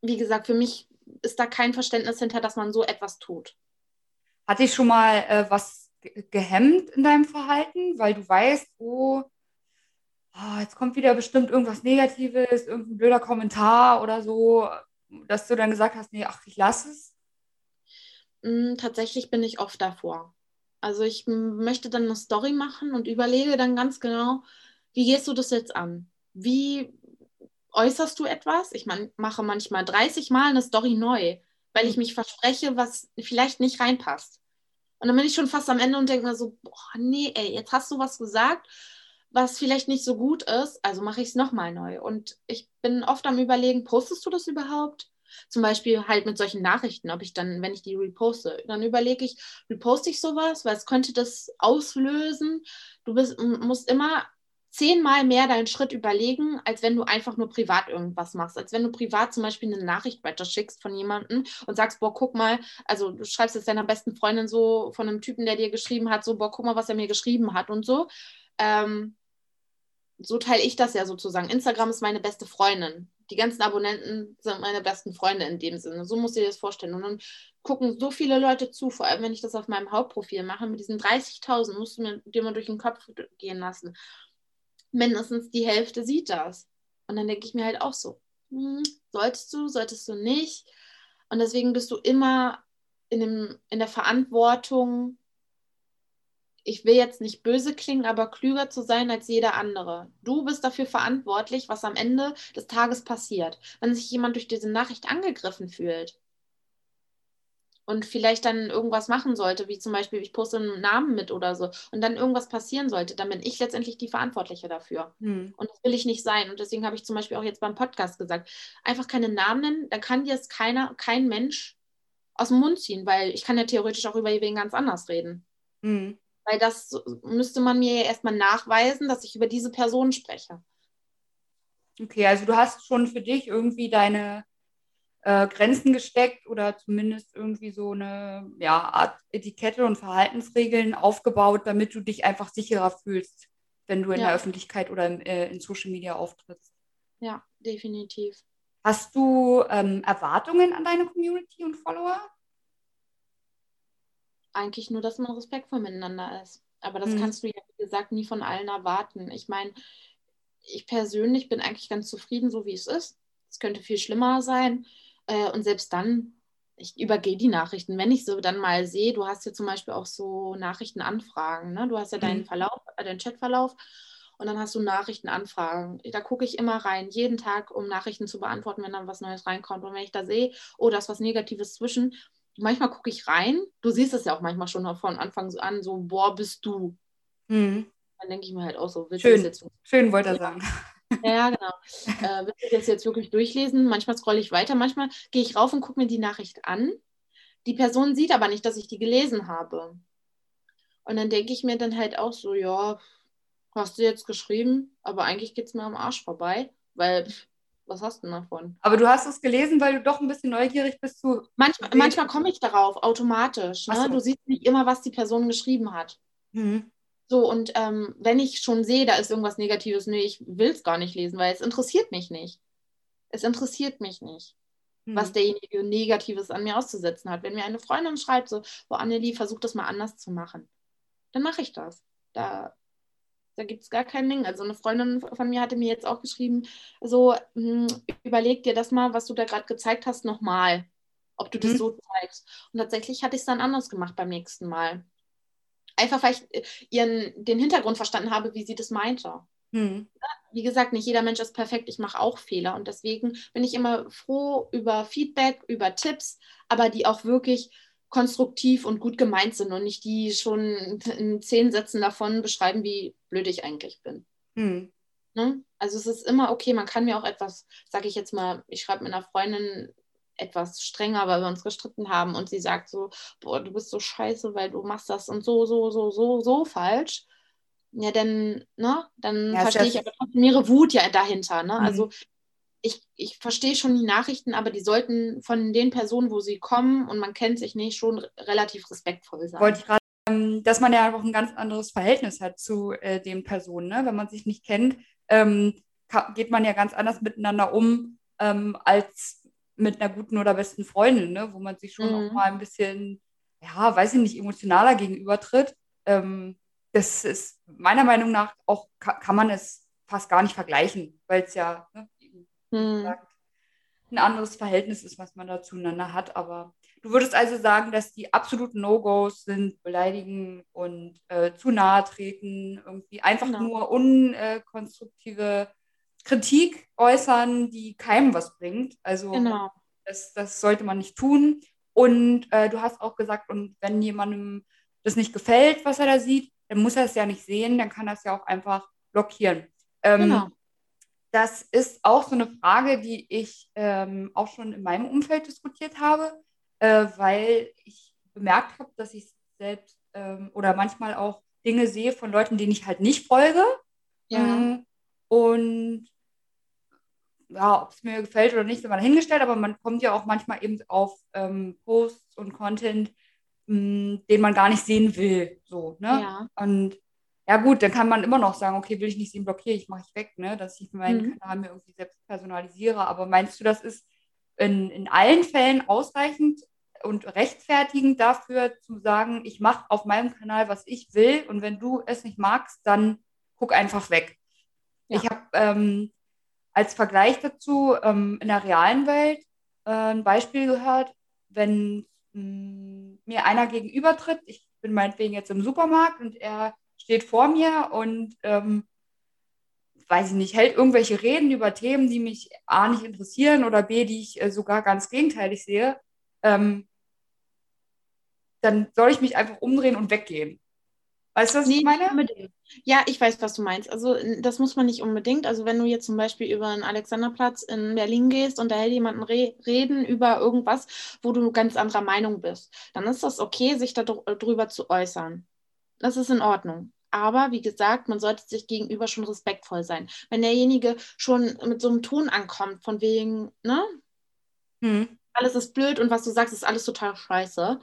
wie gesagt, für mich ist da kein Verständnis hinter, dass man so etwas tut. Hat dich schon mal äh, was gehemmt in deinem Verhalten, weil du weißt, oh, oh, jetzt kommt wieder bestimmt irgendwas Negatives, irgendein blöder Kommentar oder so, dass du dann gesagt hast, nee, ach, ich lasse es? Mm, tatsächlich bin ich oft davor. Also ich möchte dann eine Story machen und überlege dann ganz genau, wie gehst du das jetzt an? Wie äußerst du etwas? Ich mein, mache manchmal 30 Mal eine Story neu, weil ich mhm. mich verspreche, was vielleicht nicht reinpasst. Und dann bin ich schon fast am Ende und denke mir so, boah, nee, ey, jetzt hast du was gesagt, was vielleicht nicht so gut ist, also mache ich es nochmal neu. Und ich bin oft am Überlegen, postest du das überhaupt? Zum Beispiel halt mit solchen Nachrichten, ob ich dann, wenn ich die reposte, dann überlege ich, reposte ich sowas, weil es könnte das auslösen. Du bist, musst immer zehnmal mehr deinen Schritt überlegen, als wenn du einfach nur privat irgendwas machst. Als wenn du privat zum Beispiel eine Nachricht weiter schickst von jemandem und sagst, boah, guck mal, also du schreibst jetzt deiner besten Freundin so von einem Typen, der dir geschrieben hat, so, boah, guck mal, was er mir geschrieben hat und so. Ähm, so teile ich das ja sozusagen. Instagram ist meine beste Freundin. Die ganzen Abonnenten sind meine besten Freunde in dem Sinne. So musst du dir das vorstellen. Und dann gucken so viele Leute zu, vor allem wenn ich das auf meinem Hauptprofil mache. Mit diesen 30.000 musst du mir, dir mal durch den Kopf gehen lassen mindestens die Hälfte sieht das. Und dann denke ich mir halt auch so, hm, solltest du, solltest du nicht. Und deswegen bist du immer in, dem, in der Verantwortung, ich will jetzt nicht böse klingen, aber klüger zu sein als jeder andere. Du bist dafür verantwortlich, was am Ende des Tages passiert. Wenn sich jemand durch diese Nachricht angegriffen fühlt und vielleicht dann irgendwas machen sollte, wie zum Beispiel, ich poste einen Namen mit oder so, und dann irgendwas passieren sollte, dann bin ich letztendlich die Verantwortliche dafür. Hm. Und das will ich nicht sein. Und deswegen habe ich zum Beispiel auch jetzt beim Podcast gesagt, einfach keine Namen nennen, da kann dir es keiner, kein Mensch aus dem Mund ziehen, weil ich kann ja theoretisch auch über wen ganz anders reden. Mhm. Weil das müsste man mir ja erstmal nachweisen, dass ich über diese Person spreche. Okay, also du hast schon für dich irgendwie deine äh, Grenzen gesteckt oder zumindest irgendwie so eine ja, Art Etikette und Verhaltensregeln aufgebaut, damit du dich einfach sicherer fühlst, wenn du in ja. der Öffentlichkeit oder in, äh, in Social Media auftrittst. Ja, definitiv. Hast du ähm, Erwartungen an deine Community und Follower? Eigentlich nur, dass man respektvoll miteinander ist. Aber das mhm. kannst du ja, wie gesagt, nie von allen erwarten. Ich meine, ich persönlich bin eigentlich ganz zufrieden, so wie es ist. Es könnte viel schlimmer sein. Äh, und selbst dann, ich übergehe die Nachrichten. Wenn ich so dann mal sehe, du hast ja zum Beispiel auch so Nachrichtenanfragen. Ne? Du hast ja mhm. deinen Verlauf, äh, deinen Chatverlauf und dann hast du Nachrichtenanfragen. Da gucke ich immer rein, jeden Tag, um Nachrichten zu beantworten, wenn dann was Neues reinkommt. Und wenn ich da sehe, oh, da ist was Negatives zwischen, manchmal gucke ich rein. Du siehst es ja auch manchmal schon von Anfang an, so, boah, bist du. Mhm. Dann denke ich mir halt auch so, willst Schön, jetzt, Schön wollte er sagen. Ja, genau. äh, willst du das jetzt wirklich durchlesen? Manchmal scrolle ich weiter, manchmal gehe ich rauf und gucke mir die Nachricht an. Die Person sieht aber nicht, dass ich die gelesen habe. Und dann denke ich mir dann halt auch so, ja, hast du jetzt geschrieben, aber eigentlich geht es mir am Arsch vorbei, weil was hast du denn davon? Aber du hast es gelesen, weil du doch ein bisschen neugierig bist zu. Manchmal, manchmal komme ich darauf automatisch. Ne? So. Du siehst nicht immer, was die Person geschrieben hat. Mhm. So, und ähm, wenn ich schon sehe, da ist irgendwas Negatives, nee, ich will es gar nicht lesen, weil es interessiert mich nicht. Es interessiert mich nicht, mhm. was derjenige Negatives an mir auszusetzen hat. Wenn mir eine Freundin schreibt, so, wo Annelie versucht das mal anders zu machen, dann mache ich das. Da da gibt es gar kein Ding. Also eine Freundin von mir hatte mir jetzt auch geschrieben, so mh, hm, überleg dir das mal, was du da gerade gezeigt hast, nochmal, ob du das mhm. so zeigst. Und tatsächlich hatte ich es dann anders gemacht beim nächsten Mal. Einfach weil ich äh, ihren, den Hintergrund verstanden habe, wie sie das meinte. Mhm. Wie gesagt, nicht jeder Mensch ist perfekt. Ich mache auch Fehler und deswegen bin ich immer froh über Feedback, über Tipps, aber die auch wirklich konstruktiv und gut gemeint sind und nicht die schon in zehn Sätzen davon beschreiben, wie blöd ich eigentlich bin. Hm. Ne? Also es ist immer okay, man kann mir auch etwas, sage ich jetzt mal, ich schreibe mit einer Freundin etwas strenger, weil wir uns gestritten haben und sie sagt so, boah, du bist so scheiße, weil du machst das und so, so, so, so, so falsch. Ja, dann, ne, dann ja, verstehe ich aber trotzdem ihre Wut ja dahinter. Ne? Mhm. Also ich, ich verstehe schon die Nachrichten, aber die sollten von den Personen, wo sie kommen und man kennt sich nicht, schon relativ respektvoll sein. Wollte ich gerade, ähm, dass man ja auch ein ganz anderes Verhältnis hat zu äh, den Personen. Ne? Wenn man sich nicht kennt, ähm, geht man ja ganz anders miteinander um ähm, als mit einer guten oder besten Freundin, ne? wo man sich schon mhm. auch mal ein bisschen, ja, weiß ich nicht, emotionaler gegenübertritt. Ähm, das ist meiner Meinung nach auch, kann, man es fast gar nicht vergleichen, weil es ja ne, hm. ein anderes Verhältnis ist, was man da zueinander hat. Aber du würdest also sagen, dass die absoluten No-Gos sind beleidigen und äh, zu nahe treten, irgendwie einfach genau. nur unkonstruktive Kritik äußern, die keinem was bringt. Also genau. das, das sollte man nicht tun. Und äh, du hast auch gesagt, und wenn jemandem das nicht gefällt, was er da sieht, dann muss er es ja nicht sehen, dann kann er es ja auch einfach blockieren. Ähm, genau das ist auch so eine Frage, die ich ähm, auch schon in meinem Umfeld diskutiert habe, äh, weil ich bemerkt habe, dass ich selbst ähm, oder manchmal auch Dinge sehe von Leuten, denen ich halt nicht folge. Ja. Und ja, ob es mir gefällt oder nicht, ist mal dahingestellt, aber man kommt ja auch manchmal eben auf ähm, Posts und Content, mh, hm, den man gar nicht sehen will. So, ne? Ja. Und ja gut, dann kann man immer noch sagen, okay, will ich nicht sehen, blockiere ich, mache ich weg, ne? dass ich meinen mhm. Kanal mir irgendwie selbst personalisiere. Aber meinst du, das ist in, in allen Fällen ausreichend und rechtfertigend dafür zu sagen, ich mache auf meinem Kanal, was ich will und wenn du es nicht magst, dann guck einfach weg. Ja. Ich habe, ähm, als Vergleich dazu ähm, in der realen Welt äh, ein Beispiel gehört, wenn mh, mm, mir einer gegenübertritt, ich bin meinetwegen jetzt im Supermarkt und er steht vor mir und ähm, weiß ich nicht, hält irgendwelche Reden über Themen, die mich A nicht interessieren oder B, die ich äh, sogar ganz gegenteilig sehe, ähm, dann soll ich mich einfach umdrehen und weggehen. Weißt du, was nee, ich meine? Unbedingt. Ja, ich weiß, was du meinst. Also das muss man nicht unbedingt. Also wenn du jetzt zum Beispiel über den Alexanderplatz in Berlin gehst und da hält jemand Re reden über irgendwas, wo du ganz anderer Meinung bist, dann ist das okay, sich darüber zu äußern. Das ist in Ordnung. Aber wie gesagt, man sollte sich gegenüber schon respektvoll sein. Wenn derjenige schon mit so einem Ton ankommt, von wegen, ne? Hm. Alles ist blöd und was du sagst, ist alles total scheiße,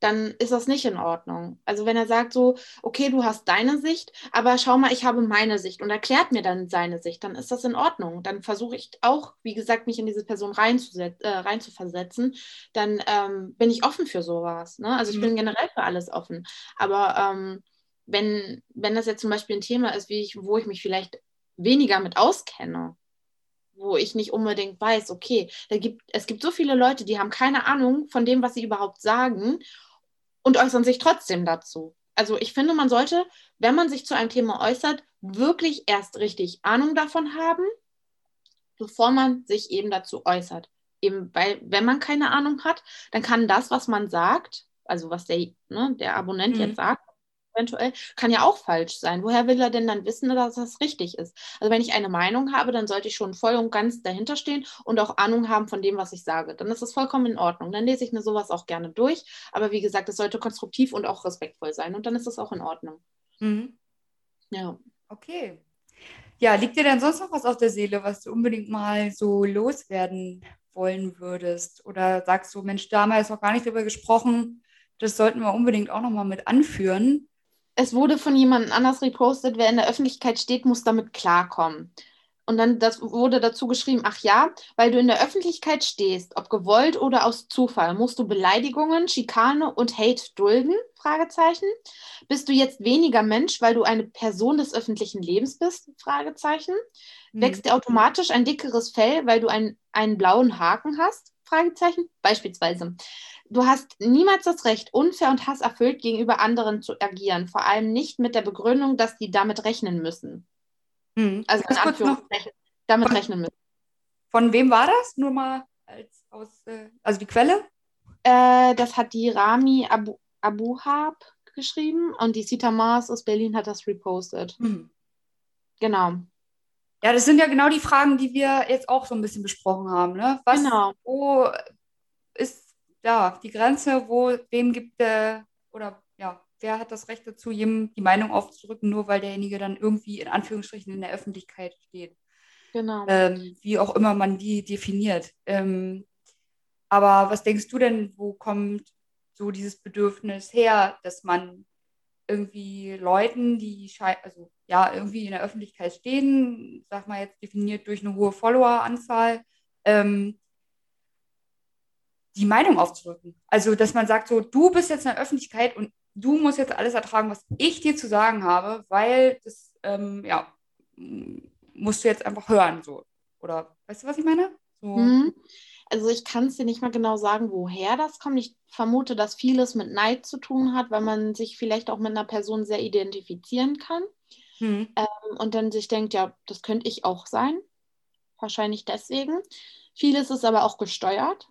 dann ist das nicht in Ordnung. Also wenn er sagt so, okay, du hast deine Sicht, aber schau mal, ich habe meine Sicht und erklärt mir dann seine Sicht, dann ist das in Ordnung. Dann versuche ich auch, wie gesagt, mich in diese Person äh, reinzuversetzen. Dann ähm, bin ich offen für sowas. Ne? Also ich mhm. bin generell für alles offen. Aber ähm, wenn, wenn das jetzt zum Beispiel ein Thema ist, wie ich, wo ich mich vielleicht weniger mit auskenne, wo ich nicht unbedingt weiß, okay, da gibt, es gibt so viele Leute, die haben keine Ahnung von dem, was sie überhaupt sagen und äußern sich trotzdem dazu. Also ich finde, man sollte, wenn man sich zu einem Thema äußert, wirklich erst richtig Ahnung davon haben, bevor man sich eben dazu äußert. Eben weil, wenn man keine Ahnung hat, dann kann das, was man sagt, also was der, ne, der Abonnent mhm. jetzt sagt, eventuell, kann ja auch falsch sein. Woher will er denn dann wissen, dass das richtig ist? Also wenn ich eine Meinung habe, dann sollte ich schon voll und ganz dahinter stehen und auch Ahnung haben von dem, was ich sage. Dann ist das vollkommen in Ordnung. Dann lese ich mir sowas auch gerne durch. Aber wie gesagt, es sollte konstruktiv und auch respektvoll sein. Und dann ist das auch in Ordnung. Mhm. Ja. Okay. Ja, liegt dir denn sonst noch was auf der Seele, was du unbedingt mal so loswerden wollen würdest? Oder sagst du, Mensch, damals noch gar nicht darüber gesprochen, das sollten wir unbedingt auch nochmal mit anführen? Es wurde von jemandem anders repostet, wer in der Öffentlichkeit steht, muss damit klarkommen. Und dann das wurde dazu geschrieben, ach ja, weil du in der Öffentlichkeit stehst, ob gewollt oder aus Zufall, musst du Beleidigungen, Schikane und Hate dulden? Fragezeichen. Bist du jetzt weniger Mensch, weil du eine Person des öffentlichen Lebens bist? Fragezeichen. Hm. Wächst dir automatisch ein dickeres Fell, weil du ein, einen blauen Haken hast? Fragezeichen. Beispielsweise. Du hast niemals das Recht, unfair und hasserfüllt gegenüber anderen zu agieren, vor allem nicht mit der Begründung, dass die damit rechnen müssen. Hm. Also in Anführungszeichen damit von, rechnen müssen. Von wem war das? Nur mal als aus, äh, also die Quelle? Äh, das hat die Rami Abu, Abuhab geschrieben und die Sita Mars aus Berlin hat das repostet. Hm. Genau. Ja, das sind ja genau die Fragen, die wir jetzt auch so ein bisschen besprochen haben. Ne? Was, genau. Wo ist ja, die Grenze, wo wem gibt der oder ja, wer hat das Recht dazu, jedem die Meinung aufzudrücken, nur weil derjenige dann irgendwie in Anführungsstrichen in der Öffentlichkeit steht. Genau. Ähm, wie auch immer man die definiert. Ähm, aber was denkst du denn, wo kommt so dieses Bedürfnis her, dass man irgendwie Leuten, die also ja irgendwie in der Öffentlichkeit stehen, sag mal jetzt definiert durch eine hohe Followeranzahl, ähm, die Meinung aufzudrücken. Also, dass man sagt, so, du bist jetzt in der Öffentlichkeit und du musst jetzt alles ertragen, was ich dir zu sagen habe, weil das, ähm, ja, musst du jetzt einfach hören, so. Oder, weißt du, was ich meine? So. Mhm. Also ich kann es dir nicht mal genau sagen, woher das kommt. Ich vermute, dass vieles mit Neid zu tun hat, weil man sich vielleicht auch mit einer Person sehr identifizieren kann. Mhm. Ähm, und dann sich denkt, ja, das könnte ich auch sein. Wahrscheinlich deswegen. Vieles ist aber auch gesteuert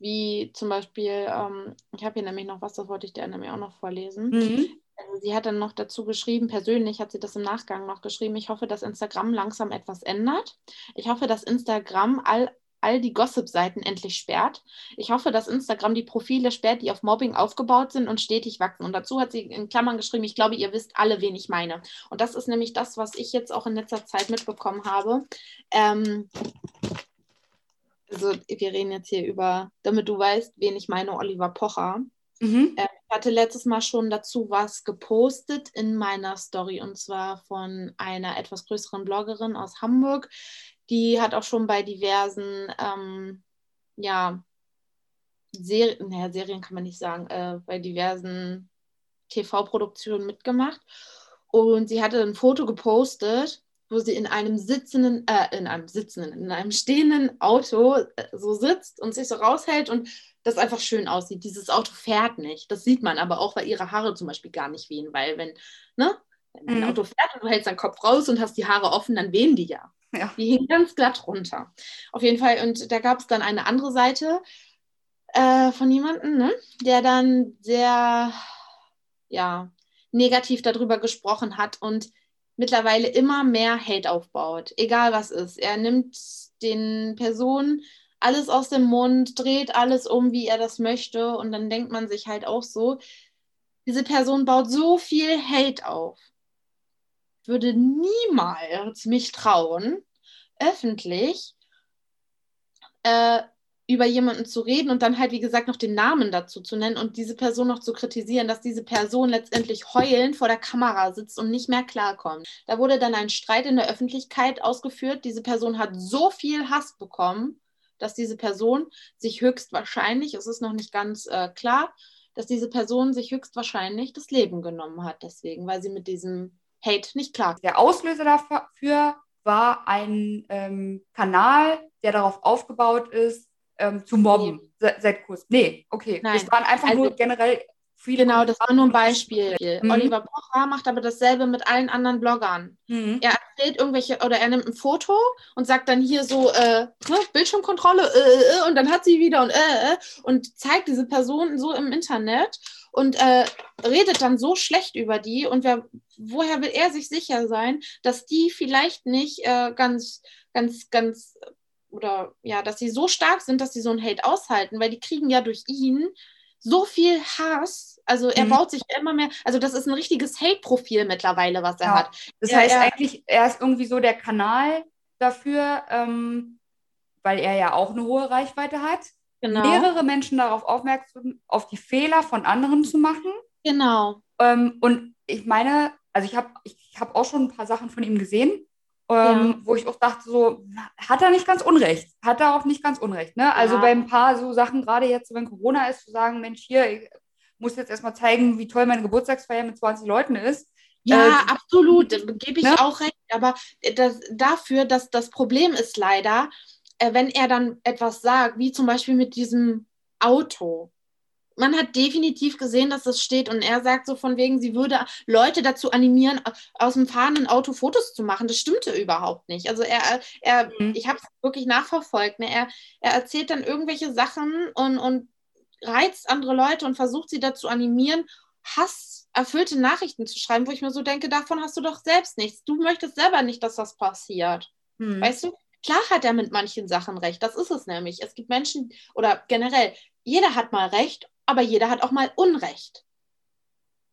wie zum Beispiel, ähm, ich habe hier nämlich noch was, das wollte ich dir nämlich auch noch vorlesen. Mhm. Also sie hat dann noch dazu geschrieben, persönlich hat sie das im Nachgang noch geschrieben, ich hoffe, dass Instagram langsam etwas ändert. Ich hoffe, dass Instagram all, all die Gossip-Seiten endlich sperrt. Ich hoffe, dass Instagram die Profile sperrt, die auf Mobbing aufgebaut sind und stetig wachsen. Und dazu hat sie in Klammern geschrieben, ich glaube, ihr wisst alle, wen ich meine. Und das ist nämlich das, was ich jetzt auch in letzter Zeit mitbekommen habe. Ähm, also wir reden jetzt hier über, damit du weißt, wen ich meine, Oliver Pocher. Mhm. Äh, ich hatte letztes Mal schon dazu was gepostet in meiner Story und zwar von einer etwas größeren Bloggerin aus Hamburg. Die hat auch schon bei diversen, ähm, ja, Serien, naja, Serien kann man nicht sagen, äh, bei diversen TV-Produktionen mitgemacht. Und sie hatte ein Foto gepostet wo sie in einem sitzenden, äh, in einem sitzenden, in einem stehenden Auto äh, so sitzt und sich so raushält und das einfach schön aussieht. Dieses Auto fährt nicht. Das sieht man aber auch, weil ihre Haare zum Beispiel gar nicht wehen, weil wenn, ne, wenn ein mhm. Auto fährt und du hältst deinen Kopf raus und hast die Haare offen, dann wehen die ja. ja. Die hingen ganz glatt runter. Auf jeden Fall. Und da gab es dann eine andere Seite äh, von jemandem, ne, der dann sehr, ja, negativ darüber gesprochen hat und mittlerweile immer mehr Hate aufbaut, egal was ist. Er nimmt den Personen alles aus dem Mund, dreht alles um, wie er das möchte und dann denkt man sich halt auch so, diese Person baut so viel Hate auf. Würde niemals mich trauen, öffentlich äh, über jemanden zu reden und dann halt, wie gesagt, noch den Namen dazu zu nennen und diese Person noch zu kritisieren, dass diese Person letztendlich heulend vor der Kamera sitzt und nicht mehr klarkommt. Da wurde dann ein Streit in der Öffentlichkeit ausgeführt. Diese Person hat so viel Hass bekommen, dass diese Person sich höchstwahrscheinlich, es ist noch nicht ganz äh, klar, dass diese Person sich höchstwahrscheinlich das Leben genommen hat, deswegen, weil sie mit diesem Hate nicht klar. Der Auslöser dafür war ein ähm, Kanal, der darauf aufgebaut ist, ähm, zu mobben. Nee. Seit Kurs. Nee, okay. Nein. Das waren einfach also, nur generell viele. Genau, das war nur ein Beispiel. Mhm. Oliver Pocher macht aber dasselbe mit allen anderen Bloggern. Mhm. Er erzählt irgendwelche oder er nimmt ein Foto und sagt dann hier so äh, ne, Bildschirmkontrolle äh, äh, äh, und dann hat sie wieder und äh, äh, und zeigt diese Person so im Internet und äh, redet dann so schlecht über die und wer, woher will er sich sicher sein, dass die vielleicht nicht äh, ganz, ganz, ganz oder ja, dass sie so stark sind, dass sie so ein Hate aushalten, weil die kriegen ja durch ihn so viel Hass. Also er mhm. baut sich immer mehr, also das ist ein richtiges Hate-Profil mittlerweile, was er ja. hat. Das heißt er, eigentlich, er ist irgendwie so der Kanal dafür, ähm, weil er ja auch eine hohe Reichweite hat, genau. mehrere Menschen darauf aufmerksam, auf die Fehler von anderen zu machen. Genau. Ähm, und ich meine, also ich habe ich hab auch schon ein paar Sachen von ihm gesehen ähm, ja. wo ich auch dachte, so, hat er nicht ganz Unrecht, hat er auch nicht ganz Unrecht. Ne? Also ja. bei ein paar so Sachen, gerade jetzt, wenn Corona ist, zu sagen, Mensch, hier, ich muss jetzt erstmal zeigen, wie toll meine Geburtstagsfeier mit 20 Leuten ist. Ja, äh, absolut, gebe ich ne? auch recht. Aber das, dafür, dass das Problem ist leider, äh, wenn er dann etwas sagt, wie zum Beispiel mit diesem Auto man hat definitiv gesehen, dass das steht und er sagt so von wegen, sie würde Leute dazu animieren, aus dem fahrenden Auto Fotos zu machen. Das stimmte überhaupt nicht. Also er, er mhm. ich habe es wirklich nachverfolgt. Ne? Er, er erzählt dann irgendwelche Sachen und, und reizt andere Leute und versucht sie dazu animieren, hasserfüllte Nachrichten zu schreiben, wo ich mir so denke, davon hast du doch selbst nichts. Du möchtest selber nicht, dass das passiert. Mhm. Weißt du? Klar hat er mit manchen Sachen recht. Das ist es nämlich. Es gibt Menschen oder generell, jeder hat mal recht aber jeder hat auch mal Unrecht.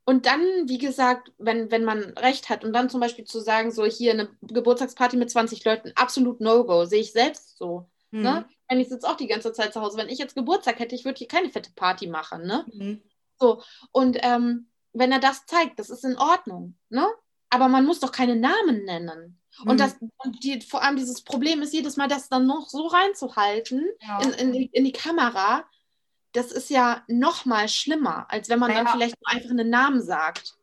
Und dann, wie gesagt, wenn, wenn man Recht hat und dann zum Beispiel zu sagen, so hier eine Geburtstagsparty mit 20 Leuten, absolut No-Go, sehe ich selbst so. Mhm. Ne? Wenn ich sitze auch die ganze Zeit zu Hause. Wenn ich jetzt Geburtstag hätte, ich würde hier keine fette Party machen. Ne? Mhm. So, und ähm, wenn er das zeigt, das ist in Ordnung. Ne? Aber man muss doch keine Namen nennen. Mhm. Und, das, und die, vor allem dieses Problem ist, jedes Mal das dann noch so reinzuhalten ja. in, in, die, in die Kamera, das ist ja noch mal schlimmer, als wenn man naja. dann vielleicht nur einfach einen Namen sagt.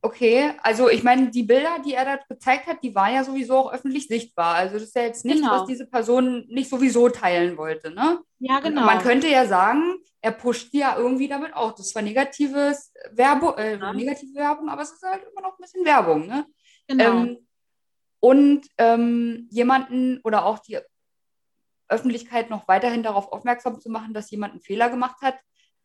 Okay, also ich meine, die Bilder, die er da gezeigt hat, die waren ja sowieso auch öffentlich sichtbar. Also das ist ja jetzt nichts, genau. was diese Person nicht sowieso teilen wollte, ne? Ja, genau. Und man könnte ja sagen, er pusht ja irgendwie damit auch. Das war negatives Werbung, äh, ja. negative Werbung, aber es ist halt immer noch ein bisschen Werbung, ne? Genau. Ähm, und ähm, jemanden oder auch die Öffentlichkeit noch weiterhin darauf aufmerksam zu machen, dass jemand einen Fehler gemacht hat,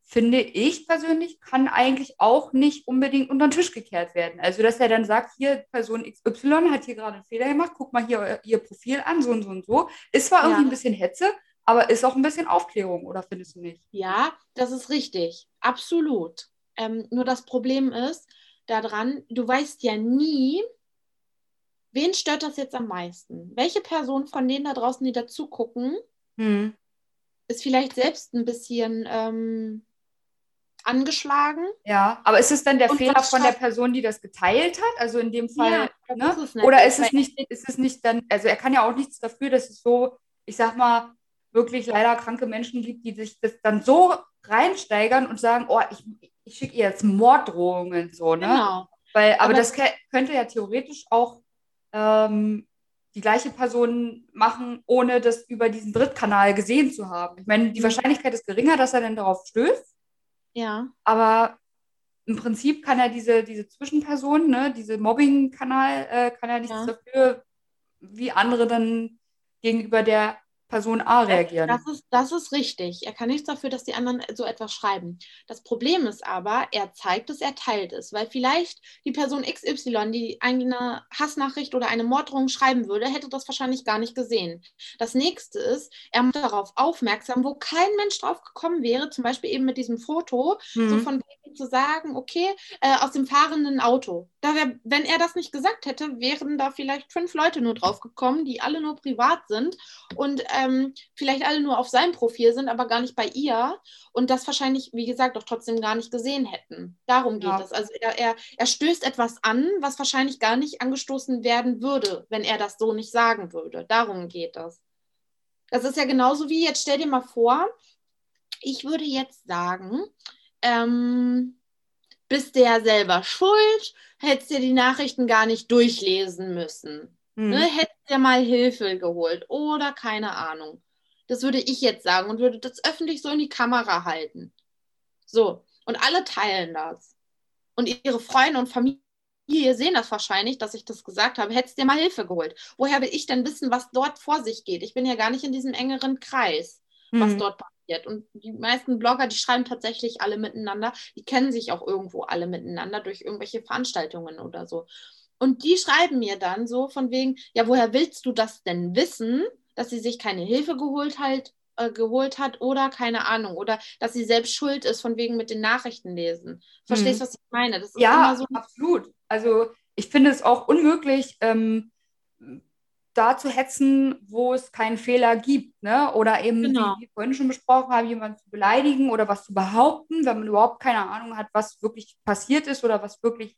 finde ich persönlich, kann eigentlich auch nicht unbedingt unter den Tisch gekehrt werden. Also, dass er dann sagt, hier, Person XY hat hier gerade einen Fehler gemacht, guck mal hier ihr Profil an, so und so und so. Ist zwar irgendwie ein bisschen Hetze, aber ist auch ein bisschen Aufklärung, oder findest du nicht? Ja, das ist richtig. Absolut. Ähm, nur das Problem ist daran, du weißt ja nie, wen stört das jetzt am meisten? Welche Person von denen da draußen, die dazu gucken, hm. ist vielleicht selbst ein bisschen ähm, angeschlagen? Ja, aber ist es dann der Fehler von der Person, die das geteilt hat? Also in dem Fall, ja, ne? ist oder ist es nicht, ist es nicht dann, also er kann ja auch nichts dafür, dass es so, ich sag mal, wirklich leider kranke Menschen gibt, die sich das dann so reinsteigern und sagen, oh, ich, ich schicke ihr jetzt Morddrohungen so, ne? Genau. Weil, aber, aber das könnte ja theoretisch auch ähm, die gleiche Person machen, ohne das über diesen Drittkanal gesehen zu haben. Ich meine, die mhm. Wahrscheinlichkeit ist geringer, dass er dann darauf stößt. Ja. Aber im Prinzip kann er diese, diese Zwischenperson, ne, diese Mobbing-Kanal, äh, kann er nichts ja. dafür, wie andere dann gegenüber der Person A reagieren. Das ist, das ist richtig. Er kann nichts dafür, dass die anderen so etwas schreiben. Das Problem ist aber, er zeigt es, er teilt es, weil vielleicht die Person XY, die eine Hassnachricht oder eine Morddrohung schreiben würde, hätte das wahrscheinlich gar nicht gesehen. Das nächste ist, er macht darauf aufmerksam, wo kein Mensch drauf gekommen wäre, zum Beispiel eben mit diesem Foto, mhm. so von zu sagen, okay, äh, aus dem fahrenden Auto. Da wär, wenn er das nicht gesagt hätte, wären da vielleicht fünf Leute nur drauf gekommen, die alle nur privat sind und ähm, vielleicht alle nur auf seinem Profil sind, aber gar nicht bei ihr und das wahrscheinlich, wie gesagt, doch trotzdem gar nicht gesehen hätten. Darum geht ja. es. Also er, er, er stößt etwas an, was wahrscheinlich gar nicht angestoßen werden würde, wenn er das so nicht sagen würde. Darum geht es. Das ist ja genauso wie, jetzt stell dir mal vor, ich würde jetzt sagen, ähm, bist du ja selber schuld, hättest dir die Nachrichten gar nicht durchlesen müssen. Mhm. Ne? Hättest dir mal Hilfe geholt oder keine Ahnung. Das würde ich jetzt sagen und würde das öffentlich so in die Kamera halten. So, und alle teilen das. Und ihre Freunde und Familie sehen das wahrscheinlich, dass ich das gesagt habe. Hättest dir mal Hilfe geholt. Woher will ich denn wissen, was dort vor sich geht? Ich bin ja gar nicht in diesem engeren Kreis, was mhm. dort passiert. Und die meisten Blogger, die schreiben tatsächlich alle miteinander. Die kennen sich auch irgendwo alle miteinander durch irgendwelche Veranstaltungen oder so. Und die schreiben mir dann so von wegen, ja, woher willst du das denn wissen, dass sie sich keine Hilfe geholt halt, äh, geholt hat oder keine Ahnung oder dass sie selbst schuld ist von wegen mit den Nachrichten lesen. Verstehst du, mhm. was ich meine? ja, so absolut. Also ich finde es auch unmöglich, ähm, da zu hetzen, wo es keinen Fehler gibt, ne? Oder eben, genau. wie wir vorhin schon besprochen haben, jemanden zu beleidigen oder was zu behaupten, wenn man überhaupt keine Ahnung hat, was wirklich passiert ist oder was wirklich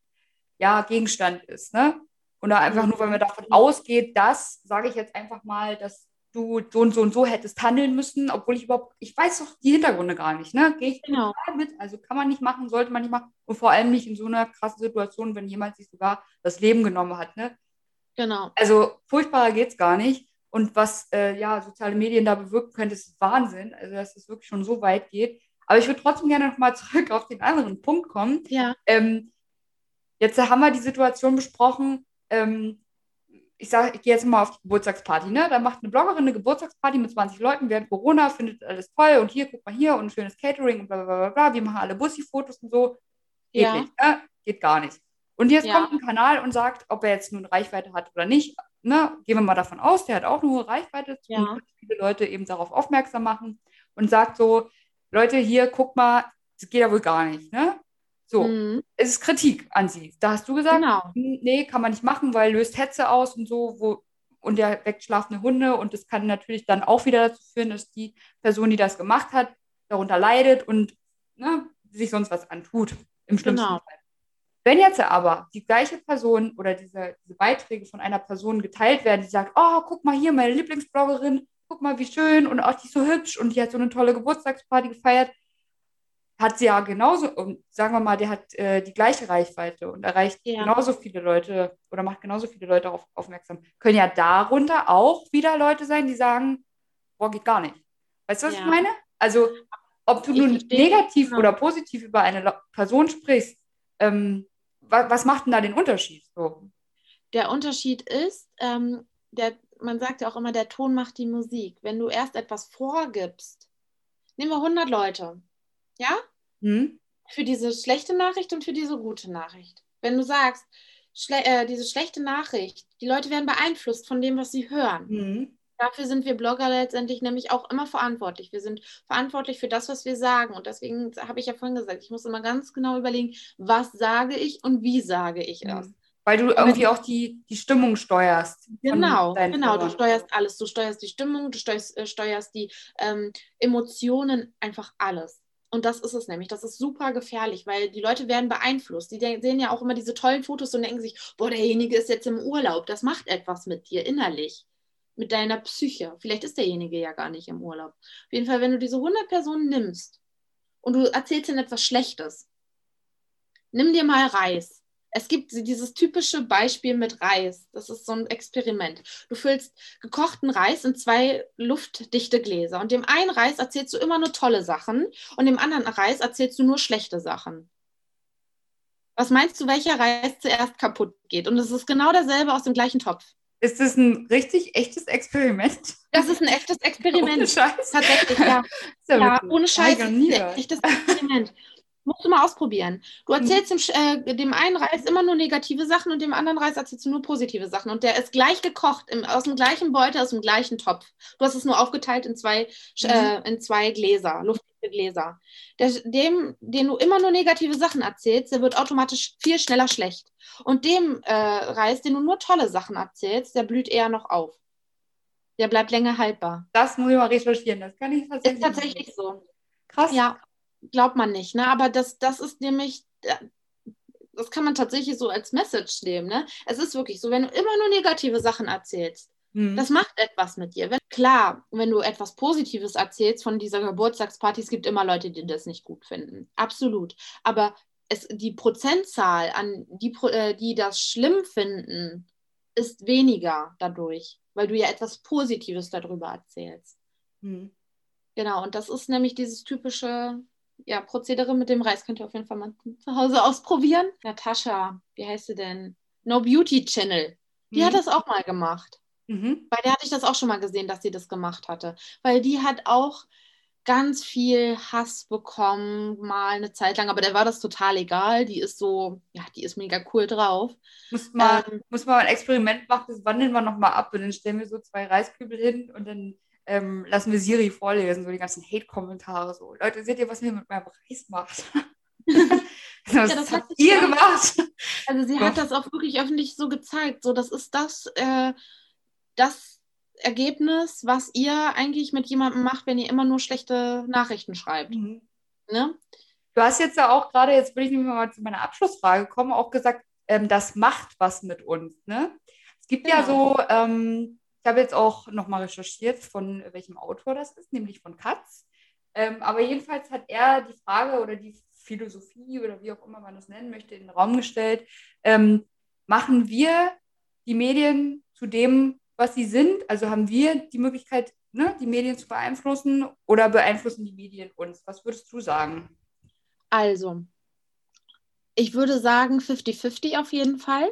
ja, Gegenstand ist. Ne? Oder einfach nur, weil man davon ausgeht, dass, sage ich jetzt einfach mal, dass du so und so und so hättest handeln müssen, obwohl ich überhaupt, ich weiß doch die Hintergründe gar nicht, ne? Gehe ich genau. mit, also kann man nicht machen, sollte man nicht machen und vor allem nicht in so einer krassen Situation, wenn jemand sich sogar das Leben genommen hat, ne? Genau. Also furchtbarer geht es gar nicht und was äh, ja soziale Medien da bewirken können, ist Wahnsinn, also dass es wirklich schon so weit geht. Aber ich würde trotzdem gerne nochmal zurück auf den anderen Punkt kommen. Ja. Ähm, Jetzt haben wir die Situation besprochen, ähm, ich sage, ich gehe jetzt mal auf die Geburtstagsparty, ne? Da macht eine Bloggerin eine Geburtstagsparty mit 20 Leuten während Corona, findet alles toll und hier, guck mal hier und ein schönes Catering und bla bla bla bla. Wir machen alle Bussi-Fotos und so. Geht ja. nicht, ne? Geht gar nicht. Und jetzt ja. kommt ein Kanal und sagt, ob er jetzt nun Reichweite hat oder nicht. Ne? Gehen wir mal davon aus, der hat auch eine hohe Reichweite, ja. viele Leute eben darauf aufmerksam machen und sagt so, Leute, hier, guck mal, das geht ja wohl gar nicht. Ne? So, mhm. es ist Kritik an sie. Da hast du gesagt, genau. Nee, kann man nicht machen, weil löst Hetze aus und so, wo, und der weckt schlafende Hunde und das kann natürlich dann auch wieder dazu führen, dass die Person, die das gemacht hat, darunter leidet und ne, sich sonst was antut, im schlimmsten genau. Fall. Wenn jetzt aber die gleiche Person oder diese, diese Beiträge von einer Person geteilt werden, die sagt, oh, guck mal hier, meine Lieblingsbloggerin, guck mal, wie schön und auch die ist so hübsch und die hat so eine tolle Geburtstagsparty gefeiert, hat sie ja genauso, und sagen wir mal, der hat äh, die gleiche Reichweite und erreicht ja. genauso viele Leute oder macht genauso viele Leute darauf aufmerksam. Können ja darunter auch wieder Leute sein, die sagen, boah, geht gar nicht. Weißt du, was ja. ich meine? Also, ob du ich nun negativ genau. oder positiv über eine Person sprichst, ähm, was, was, macht denn da den Unterschied? So? Der Unterschied ist, ähm, der, man sagt ja auch immer, der Ton macht die Musik. Wenn du erst etwas vorgibst, nehmen wir 100 Leute, ja? Hm? Für diese schlechte Nachricht und für diese gute Nachricht. Wenn du sagst, schle äh, diese schlechte Nachricht, die Leute werden beeinflusst von dem, was sie hören. Hm. Dafür sind wir Blogger letztendlich nämlich auch immer verantwortlich. Wir sind verantwortlich für das, was wir sagen. Und deswegen habe ich ja vorhin gesagt, ich muss immer ganz genau überlegen, was sage ich und wie sage ich es. Hm. Weil du irgendwie auch die, die Stimmung steuerst. Genau, genau. Du steuerst alles. Du steuerst die Stimmung, du steuerst, äh, steuerst die ähm, Emotionen, einfach alles. Und das ist es nämlich. Das ist super gefährlich, weil die Leute werden beeinflusst. Die sehen ja auch immer diese tollen Fotos und denken sich, boah, derjenige ist jetzt im Urlaub. Das macht etwas mit dir innerlich, mit deiner Psyche. Vielleicht ist derjenige ja gar nicht im Urlaub. Auf jeden Fall, wenn du diese 100 Personen nimmst und du erzählst ihnen etwas Schlechtes, nimm dir mal Reis. es gibt dieses typische Beispiel mit Reis. Das ist so ein Experiment. Du füllst gekochten Reis in zwei luftdichte Gläser und dem einen Reis erzählst du immer nur tolle Sachen und dem anderen Reis erzählst du nur schlechte Sachen. Was meinst du, welcher Reis zuerst kaputt geht? Und es ist genau derselbe aus dem gleichen Topf. Ist das ein richtig echtes Experiment? Das ist ein echtes Experiment. Ohne Scheiß. Tatsächlich, ja. ja, ja ohne Scheiß. Ein echtes Experiment. Musst du mal ausprobieren. Du erzählst mhm. dem, äh, dem, einen Reis immer nur negative Sachen und dem anderen Reis erzählst du nur positive Sachen. Und der ist gleich gekocht, im, aus dem gleichen Beutel, aus dem gleichen Topf. Du hast es nur aufgeteilt in zwei, mhm. äh, in zwei Gläser, luftliche Gläser. Der, dem, den du immer nur negative Sachen erzählst, der wird automatisch viel schneller schlecht. Und dem äh, Reis, den du nur tolle Sachen erzählst, der blüht eher noch auf. Der bleibt länger haltbar. Das muss ich mal recherchieren. Das kann ich tatsächlich. Ist tatsächlich so. Krass. Ja glaubt man nicht, ne? Aber das, das ist nämlich, das kann man tatsächlich so als Message nehmen, ne? Es ist wirklich so, wenn du immer nur negative Sachen erzählst, mhm. das macht etwas mit dir. Wenn, klar, wenn du etwas Positives erzählst von dieser Geburtstagsparty, es gibt immer Leute, die das nicht gut finden. Absolut. Aber es, die Prozentzahl an die, äh, die das schlimm finden, ist weniger dadurch, weil du ja etwas Positives darüber erzählst. Mhm. Genau, und das ist nämlich dieses typische ja, Prozedere mit dem Reis könnt ihr auf jeden Fall mal zu Hause ausprobieren. Natascha, wie heißt sie denn? No Beauty Channel. Die mhm. hat das auch mal gemacht. Mhm. Bei der hatte ich das auch schon mal gesehen, dass sie das gemacht hatte. Weil die hat auch ganz viel Hass bekommen, mal eine Zeit lang, aber der war das total egal. Die ist so, ja, die ist mega cool drauf. Muss mal, ähm, muss mal ein Experiment machen, das wandeln wir nochmal ab und dann stellen wir so zwei Reiskübel hin und dann ähm, lassen wir Siri vorlesen, so die ganzen Hate-Kommentare. So, Leute, seht ihr, was ihr mit meinem Preis macht? das, ja, das habt ihr gemacht. Also sie Doch. hat das auch wirklich öffentlich so gezeigt. So, das ist das, äh, das Ergebnis, was ihr eigentlich mit jemandem macht, wenn ihr immer nur schlechte Nachrichten schreibt. Mhm. Ne? Du hast jetzt ja auch gerade, jetzt will ich nämlich mal zu meiner Abschlussfrage kommen, auch gesagt, ähm, das macht was mit uns. Ne? Es gibt genau. ja so ähm, ich habe jetzt auch nochmal recherchiert, von welchem Autor das ist, nämlich von Katz. Ähm, aber jedenfalls hat er die Frage oder die Philosophie oder wie auch immer man das nennen möchte, in den Raum gestellt, ähm, machen wir die Medien zu dem, was sie sind? Also haben wir die Möglichkeit, ne, die Medien zu beeinflussen oder beeinflussen die Medien uns? Was würdest du sagen? Also, ich würde sagen 50-50 auf jeden Fall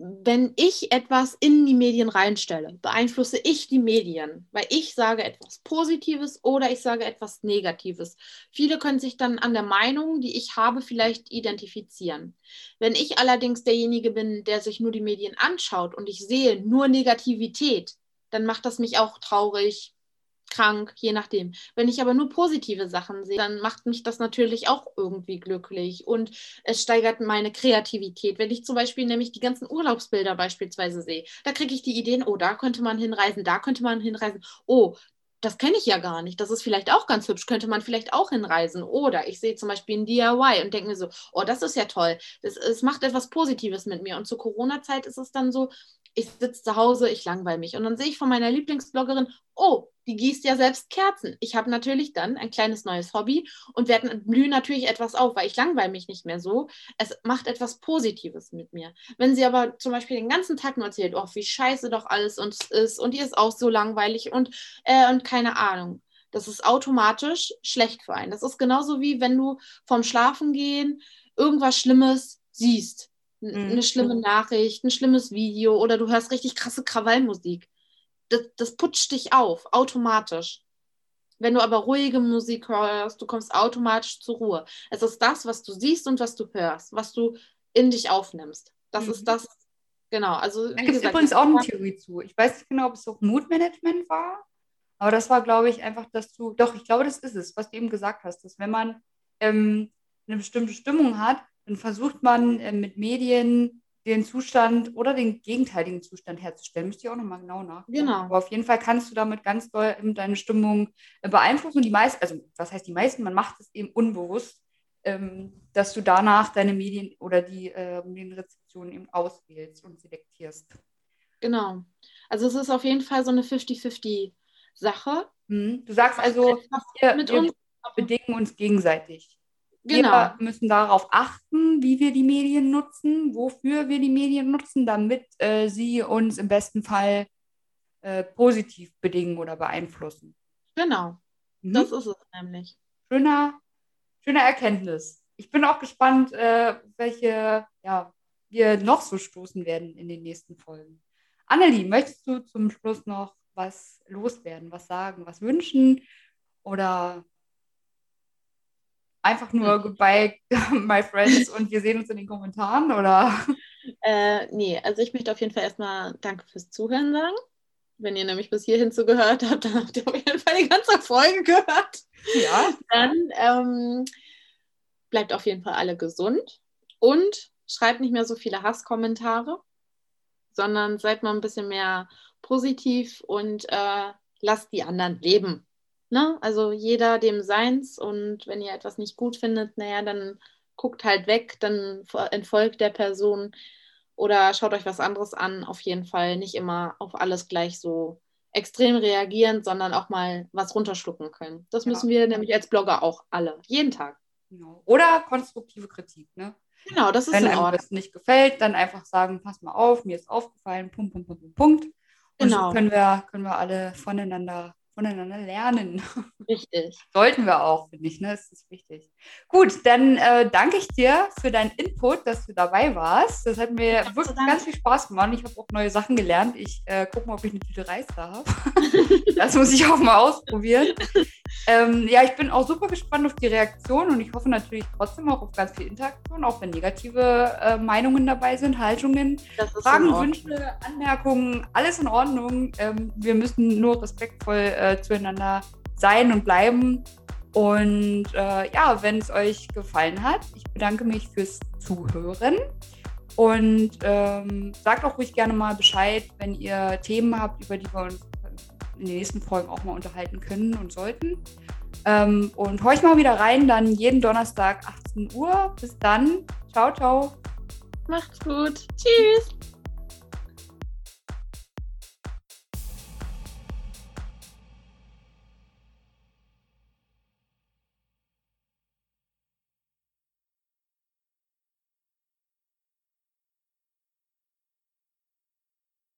wenn ich etwas in die Medien reinstelle, beeinflusse ich die Medien, weil ich sage etwas Positives oder ich sage etwas Negatives. Viele können sich dann an der Meinung, die ich habe, vielleicht identifizieren. Wenn ich allerdings derjenige bin, der sich nur die Medien anschaut und ich sehe nur Negativität, dann macht das mich auch traurig, krank, je nachdem. Wenn ich aber nur positive Sachen sehe, dann macht mich das natürlich auch irgendwie glücklich und es steigert meine Kreativität. Wenn ich zum Beispiel nämlich die ganzen Urlaubsbilder beispielsweise sehe, da kriege ich die Ideen, oh, da könnte man hinreisen, da könnte man hinreisen, oh, das kenne ich ja gar nicht. Das ist vielleicht auch ganz hübsch, könnte man vielleicht auch hinreisen. Oder ich sehe zum Beispiel ein DIY und denke mir so, oh, das ist ja toll. Es macht etwas Positives mit mir. Und zur Corona-Zeit ist es dann so, ich sitze zu Hause, ich langweile mich. Und dann sehe ich von meiner Lieblingsbloggerin, oh, die gießt ja selbst Kerzen. Ich habe natürlich dann ein kleines neues Hobby und werde blühen natürlich etwas auf, weil ich langweile mich nicht mehr so. Es macht etwas Positives mit mir. Wenn sie aber zum Beispiel den ganzen Tag nur erzählt, oh, wie scheiße doch alles und ist und ihr ist auch so langweilig und, äh, und keine Ahnung. Das ist automatisch schlecht für einen. Das ist genauso wie wenn du vom Schlafengehen irgendwas Schlimmes siehst eine mhm. schlimme Nachricht, ein schlimmes Video oder du hörst richtig krasse Krawallmusik. Das, das putscht dich auf, automatisch. Wenn du aber ruhige Musik hörst, du kommst automatisch zur Ruhe. Es ist das, was du siehst und was du hörst, was du in dich aufnimmst. Das mhm. ist das, genau. Also, da gibt es übrigens auch eine Theorie zu. Ich weiß nicht genau, ob es auch Moodmanagement war, aber das war, glaube ich, einfach, dass du, doch, ich glaube, das ist es, was du eben gesagt hast, dass wenn man ähm, eine bestimmte Stimmung hat, dann versucht man äh, mit Medien den Zustand oder den gegenteiligen Zustand herzustellen. Müsste ich auch nochmal genau nachdenken. Genau. Aber auf jeden Fall kannst du damit ganz doll deine Stimmung äh, beeinflussen. Und die meisten, also was heißt die meisten, man macht es eben unbewusst, ähm, dass du danach deine Medien oder die äh, Medienrezeption eben auswählst und selektierst. Genau. Also es ist auf jeden Fall so eine 50-50 Sache. Mhm. Du sagst also, wir, wir bedingen uns gegenseitig. Genau. Wir müssen darauf achten, wie wir die Medien nutzen, wofür wir die Medien nutzen, damit äh, sie uns im besten Fall äh, positiv bedingen oder beeinflussen. Genau. Mhm. Das ist es nämlich. Schöner, schöner Erkenntnis. Ich bin auch gespannt, äh, welche ja, wir noch so stoßen werden in den nächsten Folgen. Annelie, möchtest du zum Schluss noch was loswerden, was sagen, was wünschen oder einfach nur goodbye, my friends und wir sehen uns in den Kommentaren oder? Äh, nee, also ich möchte auf jeden Fall erstmal Danke fürs Zuhören sagen. Wenn ihr nämlich bis hierhin zugehört habt, dann habt ihr auf jeden Fall die ganze Folge gehört. Ja. Dann ähm, bleibt auf jeden Fall alle gesund und schreibt nicht mehr so viele Hasskommentare, sondern seid mal ein bisschen mehr positiv und äh, lasst die anderen leben. Ne? Also jeder dem seins und wenn ihr etwas nicht gut findet, naja, dann guckt halt weg, dann entfolgt der Person oder schaut euch was anderes an. Auf jeden Fall nicht immer auf alles gleich so extrem reagieren, sondern auch mal was runterschlucken können. Das ja. müssen wir nämlich als Blogger auch alle, jeden Tag. Genau. Oder konstruktive Kritik, ne? Genau, das ist Wenn einem das nicht gefällt, dann einfach sagen, pass mal auf, mir ist aufgefallen, Punkt, Punkt, Punkt, Punkt. Und genau. so können wir, können wir alle voneinander voneinander lernen. Richtig. Sollten wir auch, finde ich, ne? Das ist wichtig. Gut, dann äh, danke ich dir für deinen Input, dass du dabei warst. Das hat mir ja, wirklich ganz viel Spaß gemacht. Ich habe auch neue Sachen gelernt. Ich äh, gucke mal, ob ich eine Tüte Reis da habe. das muss ich auch mal ausprobieren. ähm, ja, ich bin auch super gespannt auf die Reaktion und ich hoffe natürlich trotzdem auch auf ganz viel Interaktion, auch wenn negative äh, Meinungen dabei sind, Haltungen, Fragen, Wünsche, Anmerkungen, alles in Ordnung. Ähm, wir müssen nur respektvoll äh, zueinander sein und bleiben. Und äh, ja, wenn es euch gefallen hat, ich bedanke mich fürs Zuhören. Und ähm, sagt auch ruhig gerne mal Bescheid, wenn ihr Themen habt, über die wir uns in den nächsten Folgen auch mal unterhalten können und sollten. Ähm, und horcht mal wieder rein, dann jeden Donnerstag 18 Uhr. Bis dann. Ciao, ciao. Macht's gut. Tschüss.